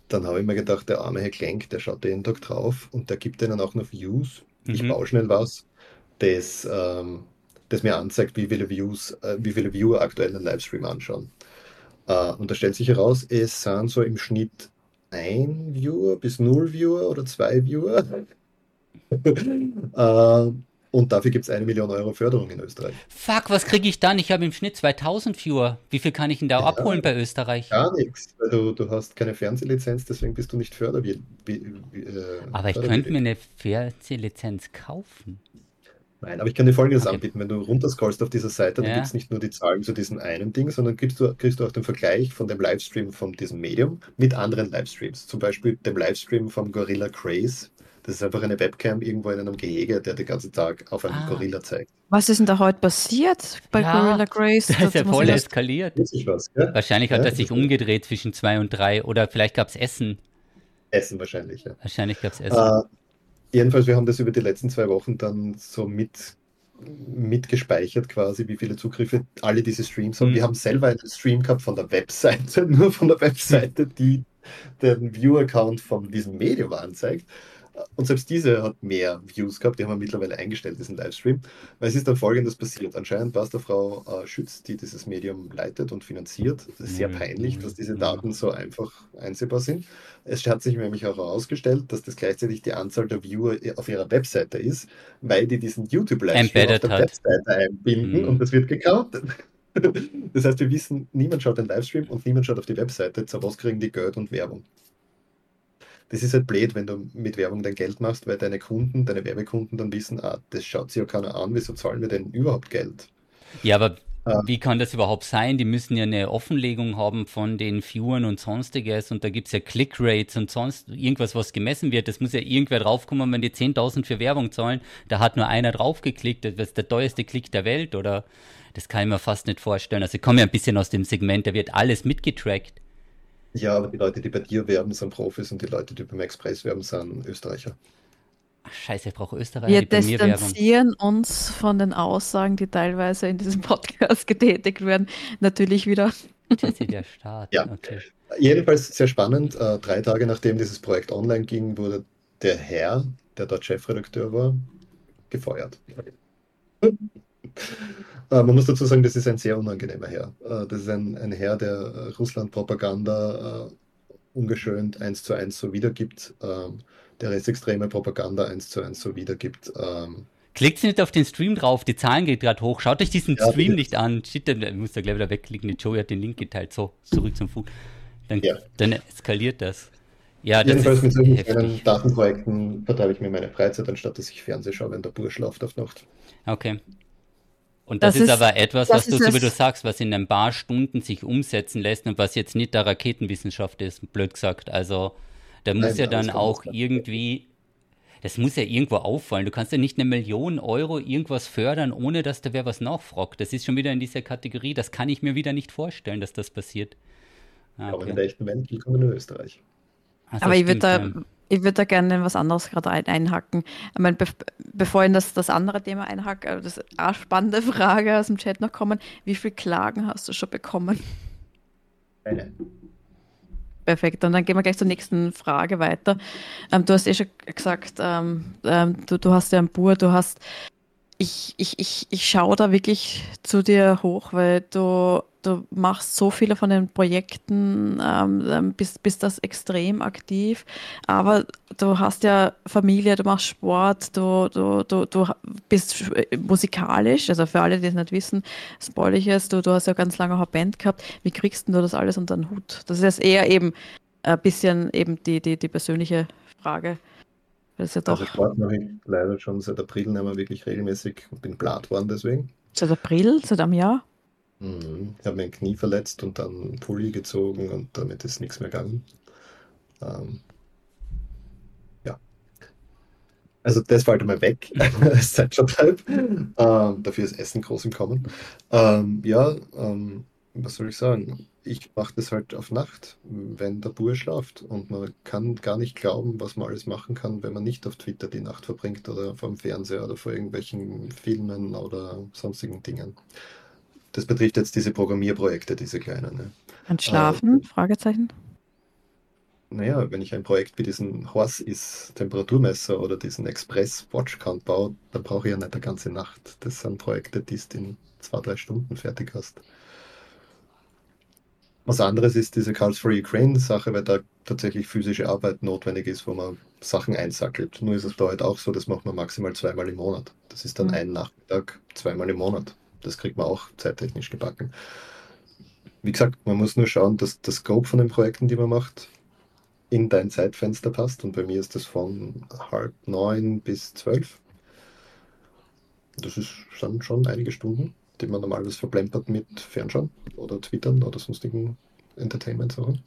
Dann habe ich mir gedacht, der arme Herr Klenk, der schaut jeden Tag drauf und der gibt denen auch noch Views. Mhm. Ich baue schnell was, das, ähm, das mir anzeigt, wie viele Views, äh, wie viele Viewer aktuell einen Livestream anschauen. Uh, und da stellt sich heraus, es sind so im Schnitt ein Viewer bis null Viewer oder zwei Viewer. uh, [laughs] und dafür gibt es eine Million Euro Förderung in Österreich. Fuck, was kriege ich dann? Ich habe im Schnitt 2000 Viewer. Wie viel kann ich denn da ja, abholen bei Österreich? Gar nichts, weil du, du hast keine Fernsehlizenz, deswegen bist du nicht förderwillig. Äh, Aber ich könnte mir eine Fernsehlizenz kaufen. Nein, aber ich kann dir folgendes okay. anbieten. Wenn du runterscrollst auf dieser Seite, dann ja. gibt es nicht nur die Zahlen zu diesem einen Ding, sondern kriegst du, kriegst du auch den Vergleich von dem Livestream von diesem Medium mit anderen Livestreams. Zum Beispiel dem Livestream vom Gorilla Craze. Das ist einfach eine Webcam irgendwo in einem Gehege, der den ganzen Tag auf einen ah. Gorilla zeigt. Was ist denn da heute passiert bei ja, Gorilla Grace? [laughs] Das ist ja voll eskaliert. Was, ja? Wahrscheinlich hat ja, er sich umgedreht zwischen zwei und drei oder vielleicht gab es Essen. Essen wahrscheinlich, ja. Wahrscheinlich gab es Essen. Uh, jedenfalls, wir haben das über die letzten zwei Wochen dann so mit mitgespeichert quasi, wie viele Zugriffe alle diese Streams haben. Mhm. Wir haben selber einen Stream gehabt von der Webseite, [laughs] nur von der Webseite, die den View-Account von diesem Medium anzeigt. Und selbst diese hat mehr Views gehabt, die haben wir mittlerweile eingestellt, diesen Livestream. Weil es ist dann folgendes passiert. Anscheinend war es der Frau äh, Schütz, die dieses Medium leitet und finanziert. Sehr mhm. peinlich, dass diese mhm. Daten so einfach einsehbar sind. Es hat sich nämlich auch herausgestellt, dass das gleichzeitig die Anzahl der Viewer auf ihrer Webseite ist, weil die diesen YouTube-Livestream auf der hat. Webseite einbinden mhm. und das wird gecountet. [laughs] Das heißt, wir wissen, niemand schaut den Livestream und niemand schaut auf die Webseite. Zu was kriegen die Geld und Werbung? Das ist halt blöd, wenn du mit Werbung dein Geld machst, weil deine Kunden, deine Werbekunden dann wissen, ah, das schaut sich ja keiner an, wieso zahlen wir denn überhaupt Geld? Ja, aber wie kann das überhaupt sein? Die müssen ja eine Offenlegung haben von den Viewern und sonstiges und da gibt es ja Click-Rates und sonst irgendwas, was gemessen wird. Das muss ja irgendwer draufkommen, wenn die 10.000 für Werbung zahlen, da hat nur einer draufgeklickt, das ist der teuerste Klick der Welt oder das kann ich mir fast nicht vorstellen. Also ich komme ja ein bisschen aus dem Segment, da wird alles mitgetrackt. Ja, aber die Leute, die bei dir werben, sind Profis und die Leute, die beim Express werben, sind Österreicher. Ach, scheiße, ich brauche Österreicher. Wir distanzieren uns von den Aussagen, die teilweise in diesem Podcast [laughs] getätigt werden, natürlich wieder. Jesse, der Staat. Ja, okay. jedenfalls sehr spannend. Äh, drei Tage nachdem dieses Projekt online ging, wurde der Herr, der dort Chefredakteur war, gefeuert. Äh, man muss dazu sagen, das ist ein sehr unangenehmer Herr. Äh, das ist ein, ein Herr, der Russland-Propaganda ungeschönt eins zu eins so wiedergibt. Ähm, der rechtsextreme Propaganda eins zu eins so wiedergibt. Ähm, Klickt nicht auf den Stream drauf, die Zahlen geht gerade hoch. Schaut euch diesen ja, Stream nicht an. Shit, dann muss da gleich wieder wegklicken. Die Joey hat den Link geteilt. So, zurück zum Fuß. Dann, ja. dann eskaliert das. Ja, das Jedenfalls mit solchen kleinen Datenprojekten vertreibe ich mir meine Freizeit, anstatt dass ich Fernseh schaue, wenn der Bursch läuft auf Nacht. Okay. Und das, das ist, ist, aber etwas, was du, so wie du sagst, was in ein paar Stunden sich umsetzen lässt und was jetzt nicht der Raketenwissenschaft ist, blöd gesagt. Also da muss Nein, ja dann auch irgendwie, das muss ja irgendwo auffallen. Du kannst ja nicht eine Million Euro irgendwas fördern, ohne dass da wer was nachfragt. Das ist schon wieder in dieser Kategorie. Das kann ich mir wieder nicht vorstellen, dass das passiert. Ah, okay. Aber in der echten Welt willkommen in Österreich. Also Aber ich würde da, ich da gerne was anderes gerade ein, einhacken. Ich meine, be bevor ich das, das andere Thema einhacke, äh, das ist eine spannende Frage aus dem Chat noch kommen. Wie viele Klagen hast du schon bekommen? Eine. Perfekt, und dann gehen wir gleich zur nächsten Frage weiter. Ähm, du hast eh schon gesagt, ähm, ähm, du, du hast ja ein Bur, du hast, ich, ich, ich, ich schaue da wirklich zu dir hoch, weil du du machst so viele von den Projekten, ähm, ähm, bist, bist das extrem aktiv, aber du hast ja Familie, du machst Sport, du, du, du, du bist musikalisch, also für alle, die es nicht wissen, spoil ich es, du, du hast ja ganz lange eine Band gehabt, wie kriegst du das alles unter den Hut? Das ist jetzt eher eben ein bisschen eben die, die, die persönliche Frage. Das ist ja doch also Sport mache ich leider schon seit April nicht mehr wirklich regelmäßig und bin blatt worden deswegen. Seit April, seit einem Jahr? Mhm. Ich habe mein Knie verletzt und dann Pulli gezogen und damit ist nichts mehr gegangen. Ähm, ja. Also das fällt einmal weg [laughs] als Zeitvertreib. Ähm, dafür ist Essen groß im Kommen. Ähm, ja, ähm, was soll ich sagen? Ich mache das halt auf Nacht, wenn der Bur schlaft. Und man kann gar nicht glauben, was man alles machen kann, wenn man nicht auf Twitter die Nacht verbringt oder vor dem Fernseher oder vor irgendwelchen Filmen oder sonstigen Dingen. Das betrifft jetzt diese Programmierprojekte, diese kleinen. Ne? Und Schlafen? Äh, Fragezeichen. Naja, wenn ich ein Projekt wie diesen Horse ist Temperaturmesser oder diesen Express Watch Count baue, dann brauche ich ja nicht eine ganze Nacht. Das sind Projekte, die du in zwei, drei Stunden fertig hast. Was anderes ist diese Cards for Ukraine Sache, weil da tatsächlich physische Arbeit notwendig ist, wo man Sachen einsackelt. Nur ist es da halt auch so, das macht man maximal zweimal im Monat. Das ist dann mhm. ein Nachmittag zweimal im Monat das kriegt man auch zeittechnisch gebacken. Wie gesagt, man muss nur schauen, dass der Scope von den Projekten, die man macht, in dein Zeitfenster passt. Und bei mir ist das von halb neun bis zwölf. Das ist schon, schon einige Stunden, die man normalerweise verplempert mit Fernschauen oder Twittern oder sonstigen Entertainment-Sachen.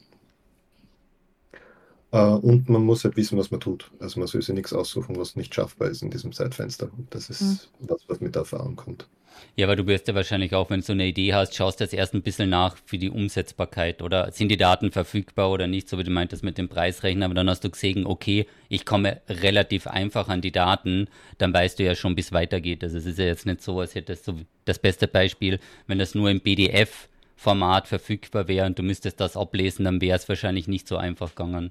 Uh, und man muss halt wissen, was man tut. Also man soll sich nichts aussuchen, was nicht schaffbar ist in diesem Zeitfenster. Das ist mhm. was, was mit der Erfahrung kommt. Ja, aber du wirst ja wahrscheinlich auch, wenn du so eine Idee hast, schaust jetzt erst ein bisschen nach für die Umsetzbarkeit oder sind die Daten verfügbar oder nicht, so wie du meintest mit dem Preisrechner, aber dann hast du gesehen, okay, ich komme relativ einfach an die Daten, dann weißt du ja schon, bis weitergeht. Also es ist ja jetzt nicht so, als hättest du das beste Beispiel, wenn das nur im PDF Format verfügbar wäre und du müsstest das ablesen, dann wäre es wahrscheinlich nicht so einfach gegangen.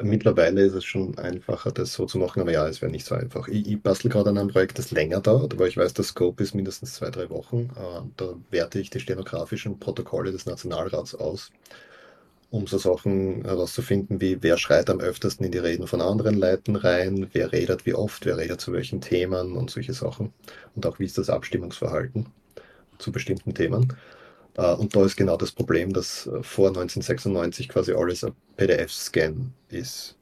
Mittlerweile ist es schon einfacher, das so zu machen, aber ja, es wäre nicht so einfach. Ich, ich bastel gerade an einem Projekt, das länger dauert, aber ich weiß, der Scope ist mindestens zwei, drei Wochen. Äh, da werte ich die stenografischen Protokolle des Nationalrats aus, um so Sachen herauszufinden, wie wer schreit am öftesten in die Reden von anderen Leuten rein, wer redet wie oft, wer redet zu welchen Themen und solche Sachen. Und auch wie ist das Abstimmungsverhalten zu bestimmten Themen. Äh, und da ist genau das Problem, dass äh, vor 1996 quasi alles ein PDF-Scan ist.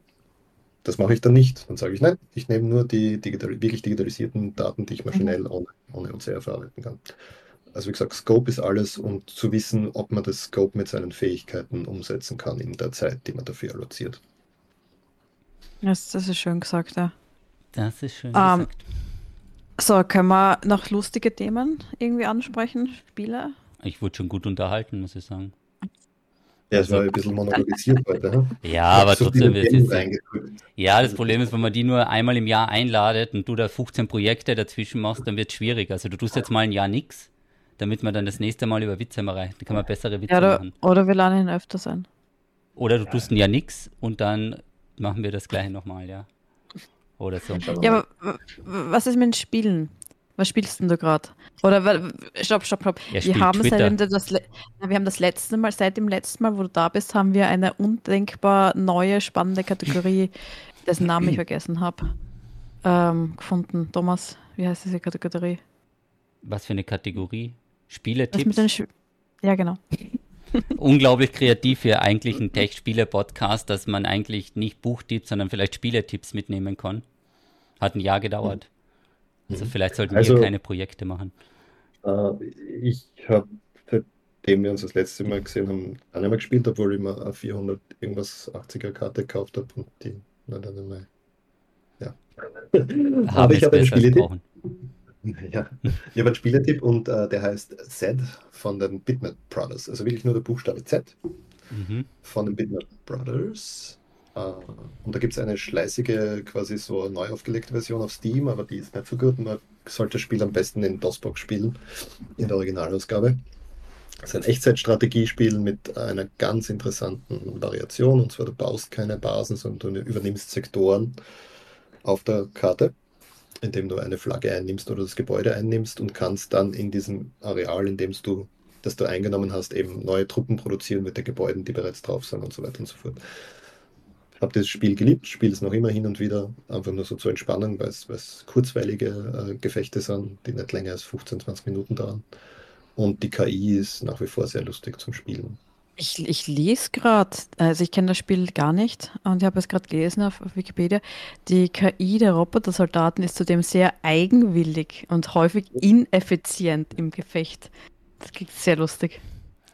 Das mache ich dann nicht. Dann sage ich, nein, ich nehme nur die digital, wirklich digitalisierten Daten, die ich maschinell mhm. ohne, ohne OCR verarbeiten kann. also wie gesagt, Scope ist alles und zu wissen, ob man das Scope mit seinen Fähigkeiten umsetzen kann in der Zeit, die man dafür alloziert. Das, das ist schön gesagt, ja. Das ist schön um, gesagt. So, können wir noch lustige Themen irgendwie ansprechen? Spiele? Ich wurde schon gut unterhalten, muss ich sagen. Ja, es war ein bisschen monologisiert heute. Hm? Ja, aber so trotzdem. Ist, ja, das Problem ist, wenn man die nur einmal im Jahr einladet und du da 15 Projekte dazwischen machst, dann wird es schwierig. Also du tust jetzt mal ein Jahr nichts, damit man dann das nächste Mal über Witze mal reicht. Dann kann man bessere Witze ja, oder, machen. Oder wir laden ihn öfter sein. Oder du tust ein Jahr nichts und dann machen wir das gleiche nochmal, ja. Oder so. Ja, aber was ist mit den Spielen? Was spielst denn du gerade? Oder stopp, stopp, stopp. Wir haben, das, wir haben das letzte Mal, seit dem letzten Mal, wo du da bist, haben wir eine undenkbar neue, spannende Kategorie, [clears throat] dessen Namen ich vergessen habe, ähm, gefunden. Thomas, wie heißt diese Kategorie? Was für eine Kategorie? Spieletipps? Sch ja, genau. [laughs] Unglaublich kreativ für eigentlich ein Tech-Spiele-Podcast, dass man eigentlich nicht Buchtipps, sondern vielleicht Spieletipps mitnehmen kann. Hat ein Jahr gedauert. Also mhm. vielleicht sollten also, wir keine Projekte machen. Äh, ich habe, seitdem wir uns das letzte Mal gesehen haben, auch nicht mehr gespielt, obwohl ich mir eine 400 irgendwas 80er Karte gekauft habe und die dann einmal. Ja. Aber ich habe einen Spieletipp. [laughs] Ja, ich habe einen Spieletipp und äh, der heißt Z von den Bitmap Brothers. Also wirklich nur der Buchstabe Z mhm. von den Bitmap Brothers. Äh, und da gibt es eine schleißige, quasi so neu aufgelegte Version auf Steam, aber die ist nicht so gut. Man sollte das Spiel am besten in DOSBox spielen, in der Originalausgabe. Es ist ein Echtzeitstrategiespiel mit einer ganz interessanten Variation. Und zwar, du baust keine Basen, sondern du übernimmst Sektoren auf der Karte, indem du eine Flagge einnimmst oder das Gebäude einnimmst und kannst dann in diesem Areal, in dem du das du eingenommen hast, eben neue Truppen produzieren mit den Gebäuden, die bereits drauf sind und so weiter und so fort habe das Spiel geliebt, spiele es noch immer hin und wieder, einfach nur so zur Entspannung, weil es kurzweilige äh, Gefechte sind, die nicht länger als 15, 20 Minuten dauern. Und die KI ist nach wie vor sehr lustig zum Spielen. Ich, ich lese gerade, also ich kenne das Spiel gar nicht und ich habe es gerade gelesen auf, auf, Wikipedia. Die KI der Roboter-Soldaten ist zudem sehr eigenwillig und häufig ineffizient im Gefecht. Das klingt sehr lustig.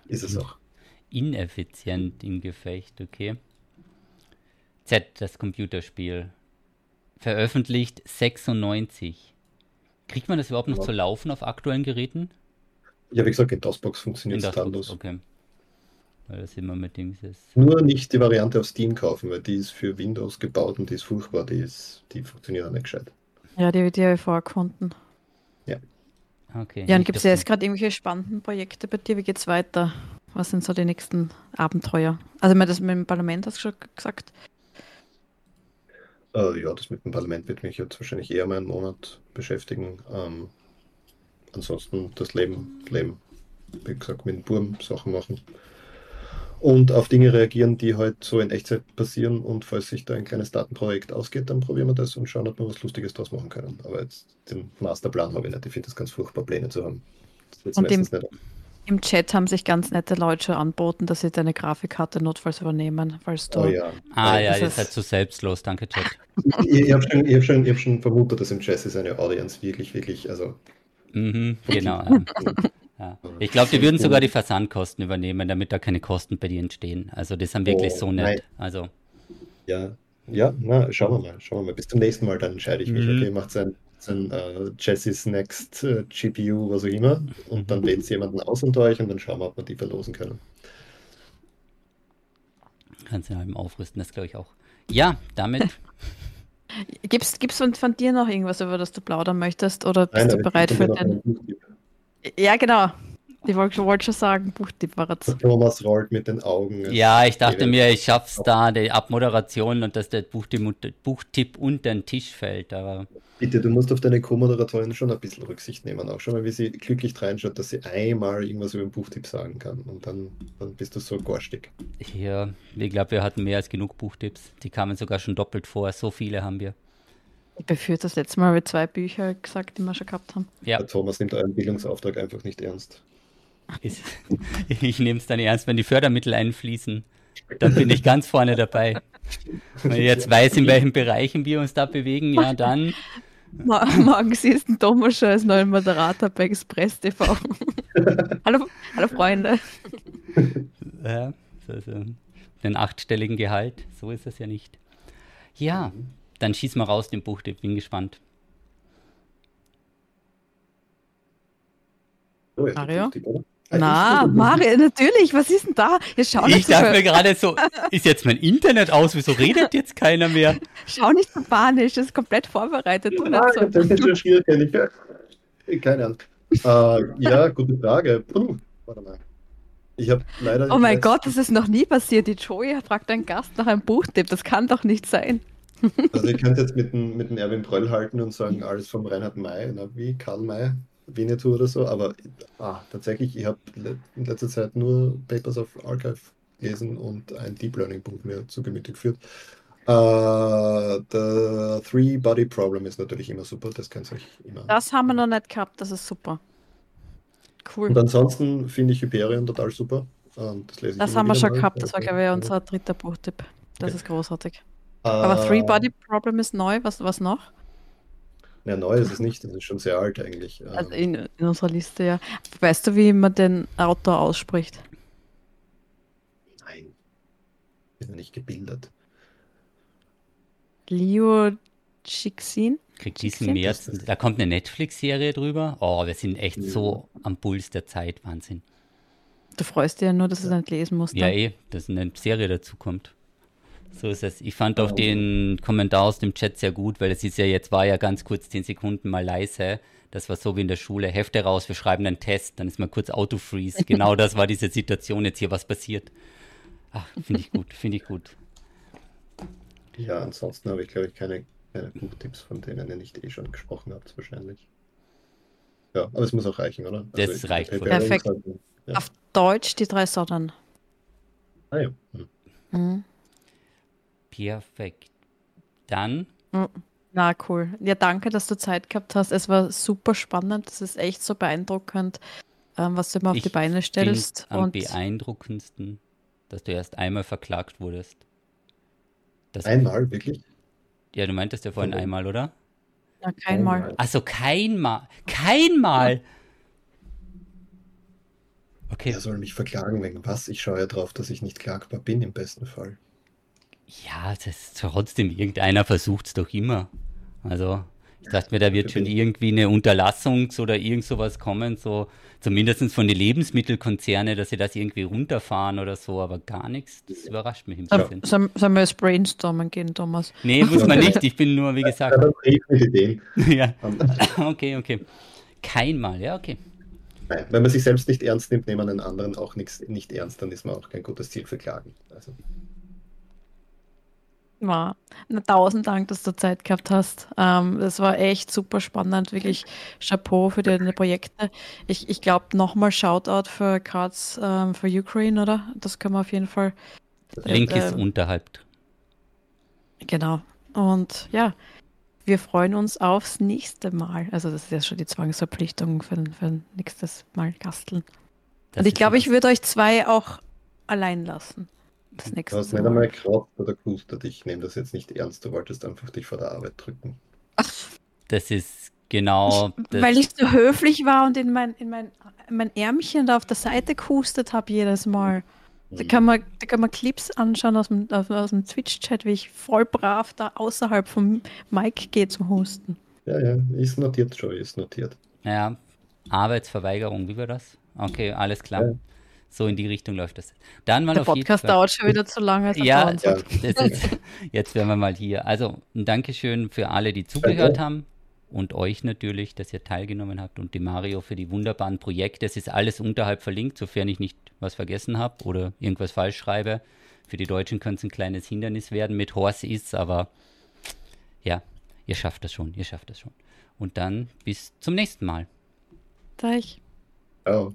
Ist es auch. Ineffizient im Gefecht, okay. Z, das Computerspiel. Veröffentlicht 96. Kriegt man das überhaupt noch ja. zu laufen auf aktuellen Geräten? Ja, wie gesagt, in DOSBox funktioniert es tadellos. Okay. Weil das immer mit dem ist. Nur nicht die Variante auf Steam kaufen, weil die ist für Windows gebaut und die ist furchtbar, die, ist, die funktioniert auch nicht gescheit. Ja, die, habe ich vorgefunden. Ja. Okay. Ja, und gibt es ja jetzt gerade irgendwelche spannenden Projekte bei dir? Wie geht es weiter? Was sind so die nächsten Abenteuer? Also, ich meine, das mit dem Parlament hast du schon gesagt. Äh, ja, das mit dem Parlament wird mich jetzt wahrscheinlich eher mal einen Monat beschäftigen. Ähm, ansonsten das Leben, Leben, wie gesagt, mit dem Burm Sachen machen. Und auf Dinge reagieren, die halt so in Echtzeit passieren. Und falls sich da ein kleines Datenprojekt ausgeht, dann probieren wir das und schauen, ob wir was Lustiges draus machen können. Aber jetzt den Masterplan habe ich nicht. Ich finde es ganz furchtbar, Pläne zu haben. und dem, nicht im Chat haben sich ganz nette Leute anboten, dass sie deine Grafikkarte notfalls übernehmen, falls du. Oh ja. Ah ja, ihr seid zu selbstlos, danke Chat. ich, ich habe schon, hab schon, hab schon vermutet, dass im Chat ist eine Audience wirklich, wirklich, also. Mhm, genau. [laughs] ja. Ja. Ich glaube, die würden sogar die Versandkosten übernehmen, damit da keine Kosten bei dir entstehen. Also das haben wirklich oh, so nett. Also. Ja, ja, na, schauen wir mal, schauen wir mal. Bis zum nächsten Mal, dann entscheide ich mich. Mhm. Okay, macht sein sein äh, Jesse's Next äh, GPU, was auch immer. Und dann wählt jemanden aus unter euch und dann schauen wir, ob wir die verlosen können. Kannst du ja eben aufrüsten, das glaube ich auch. Ja, damit. [laughs] Gibt es von, von, dir noch irgendwas, über das du plaudern möchtest? Oder bist Nein, du bereit für den. Ja, genau. Ich wollte wollt schon sagen, Buchtipp war jetzt. Thomas rollt mit den Augen. Ja, ich dachte mir, ich schaff's da, die Abmoderation und dass der Buchtipp, Buchtipp unter den Tisch fällt, aber. Bitte, du musst auf deine Co-Moderatorin schon ein bisschen Rücksicht nehmen. Auch schon mal, wie sie glücklich reinschaut, dass sie einmal irgendwas über den Buchtipp sagen kann. Und dann, dann bist du so garstig. Ja, ich glaube, wir hatten mehr als genug Buchtipps. Die kamen sogar schon doppelt vor. So viele haben wir. Ich befürchte, das letzte Mal habe ich zwei Bücher gesagt, die wir schon gehabt haben. Ja. Der Thomas nimmt euren Bildungsauftrag einfach nicht ernst. Ich [laughs] nehme es dann ernst, wenn die Fördermittel einfließen. Dann bin ich ganz vorne dabei. Wenn ich jetzt weiß, in welchen Bereichen wir uns da bewegen, ja dann. Morgen siehst du Thomas schon als neuen Moderator bei Express TV. [laughs] hallo, hallo Freunde. Ja, also den achtstelligen Gehalt, so ist es ja nicht. Ja, dann schieß mal raus den Buch, ich bin gespannt. Oh, Mario? Na, Mario, natürlich. Was ist denn da? Jetzt schau ich dachte mir gerade so, ist jetzt mein Internet aus? Wieso redet jetzt keiner mehr? [laughs] Schau nicht so panisch, das ist komplett vorbereitet. Ja, so. Das ist schon schwierig. Keine Ahnung. Uh, ja, gute Frage. Puh, warte mal. Ich habe leider. Oh mein Gott, das ist noch nie passiert. Die Joey fragt einen Gast nach einem Buchtipp. Das kann doch nicht sein. Also, ihr [laughs] könnt jetzt mit dem, mit dem Erwin Pröll halten und sagen, alles vom Reinhard May, na, wie Karl May. Winnetou oder so, aber ah, tatsächlich, ich habe in letzter Zeit nur Papers of Archive gelesen und ein Deep Learning Buch mir zu Gemüte geführt. Uh, the Three Body Problem ist natürlich immer super, das kennt euch immer. Das haben wir noch nicht gehabt, das ist super. Cool. Und ansonsten finde ich Hyperion total super. das lese ich das haben wir schon mal. gehabt, das war, glaube ich, unser dritter Buchtipp. Das okay. ist großartig. Uh, Aber Three Body Problem ist neu, was, was noch? Ja, neu ist es nicht, das [laughs] ist schon sehr alt eigentlich. Also in, in unserer Liste, ja. Weißt du, wie man den Autor ausspricht? Nein. Bin ja nicht gebildet. Leo Chixin? Kriegt diesen März, da kommt eine Netflix-Serie drüber. Oh, wir sind echt ja. so am Puls der Zeit, Wahnsinn. Du freust dich ja nur, dass du es nicht lesen musst. Ja, eh, dass eine Serie dazu kommt. So ist es. Ich fand auch den Kommentar aus dem Chat sehr gut, weil es ist ja jetzt, war ja ganz kurz zehn Sekunden mal leise. Das war so wie in der Schule. Hefte raus, wir schreiben einen Test, dann ist mal kurz Autofreeze. [laughs] Genau das war diese Situation jetzt hier, was passiert. Ach, finde ich gut, finde ich gut. Ja, ansonsten habe ich, glaube ich, keine, keine Buchtipps, von denen ihr nicht eh schon gesprochen habt, wahrscheinlich. Ja, aber es muss auch reichen, oder? Also das reicht. Perfekt. ja. Auf Deutsch die drei Sorten. Ah ja. Hm. Mhm. Perfekt. Dann. Mm, na, cool. Ja, danke, dass du Zeit gehabt hast. Es war super spannend. Es ist echt so beeindruckend, ähm, was du immer auf ich die Beine stellst. Am und beeindruckendsten, dass du erst einmal verklagt wurdest. Das einmal, wirklich? Ja, du meintest ja vorhin oh. einmal, oder? Ja, kein Mal. Also kein Mal. Kein Mal. Okay. Er soll mich verklagen wegen was? Ich schaue ja drauf, dass ich nicht klagbar bin im besten Fall. Ja, das ist trotzdem, irgendeiner versucht es doch immer. Also, ich dachte mir, da wird schon irgendwie eine Unterlassungs- oder irgend sowas kommen, so zumindest von den Lebensmittelkonzerne, dass sie das irgendwie runterfahren oder so, aber gar nichts. Das überrascht mich ein bisschen. Sollen wir jetzt brainstormen gehen, Thomas? Nee, muss man nicht. Ich bin nur, wie gesagt. [laughs] ja, okay, okay. Kein Mal, ja, okay. Nein, wenn man sich selbst nicht ernst nimmt, nehmen einen anderen auch nichts, nicht ernst, dann ist man auch kein gutes Ziel für Klagen. Also. Ja, na, tausend Dank, dass du Zeit gehabt hast. Ähm, das war echt super spannend, wirklich Chapeau für deine Projekte. Ich, ich glaube, nochmal Shoutout für Cards ähm, für Ukraine, oder? Das können wir auf jeden Fall. Link äh, ist unterhalb. Genau. Und ja, wir freuen uns aufs nächste Mal. Also, das ist ja schon die Zwangsverpflichtung für, für nächstes Mal Gasteln. Das Und ich glaube, ich würde euch zwei auch allein lassen das nächste Mal. Du hast nicht einmal oder gehustet. Ich nehme das jetzt nicht ernst. Du wolltest einfach dich vor der Arbeit drücken. Ach. Das ist genau. Ich, das weil ich so höflich war und in mein, in mein, mein Ärmchen da auf der Seite gehustet habe jedes Mal. Da kann, man, da kann man Clips anschauen aus dem, aus dem Twitch-Chat, wie ich voll brav da außerhalb vom Mic gehe zum Husten. Ja, ja, ist notiert, Joey, ist notiert. Ja, Arbeitsverweigerung, wie war das? Okay, alles klar. Ja. So in die Richtung läuft das. Dann mal Der auf Podcast jeden Fall. dauert schon wieder zu lange. Ja, ja. [laughs] Ist, jetzt wären wir mal hier. Also ein Dankeschön für alle, die zugehört haben und euch natürlich, dass ihr teilgenommen habt und die Mario für die wunderbaren Projekte. Es ist alles unterhalb verlinkt, sofern ich nicht was vergessen habe oder irgendwas falsch schreibe. Für die Deutschen könnte es ein kleines Hindernis werden mit Horse ist, aber ja, ihr schafft das schon, ihr schafft das schon. Und dann bis zum nächsten Mal. Gleich. Ciao.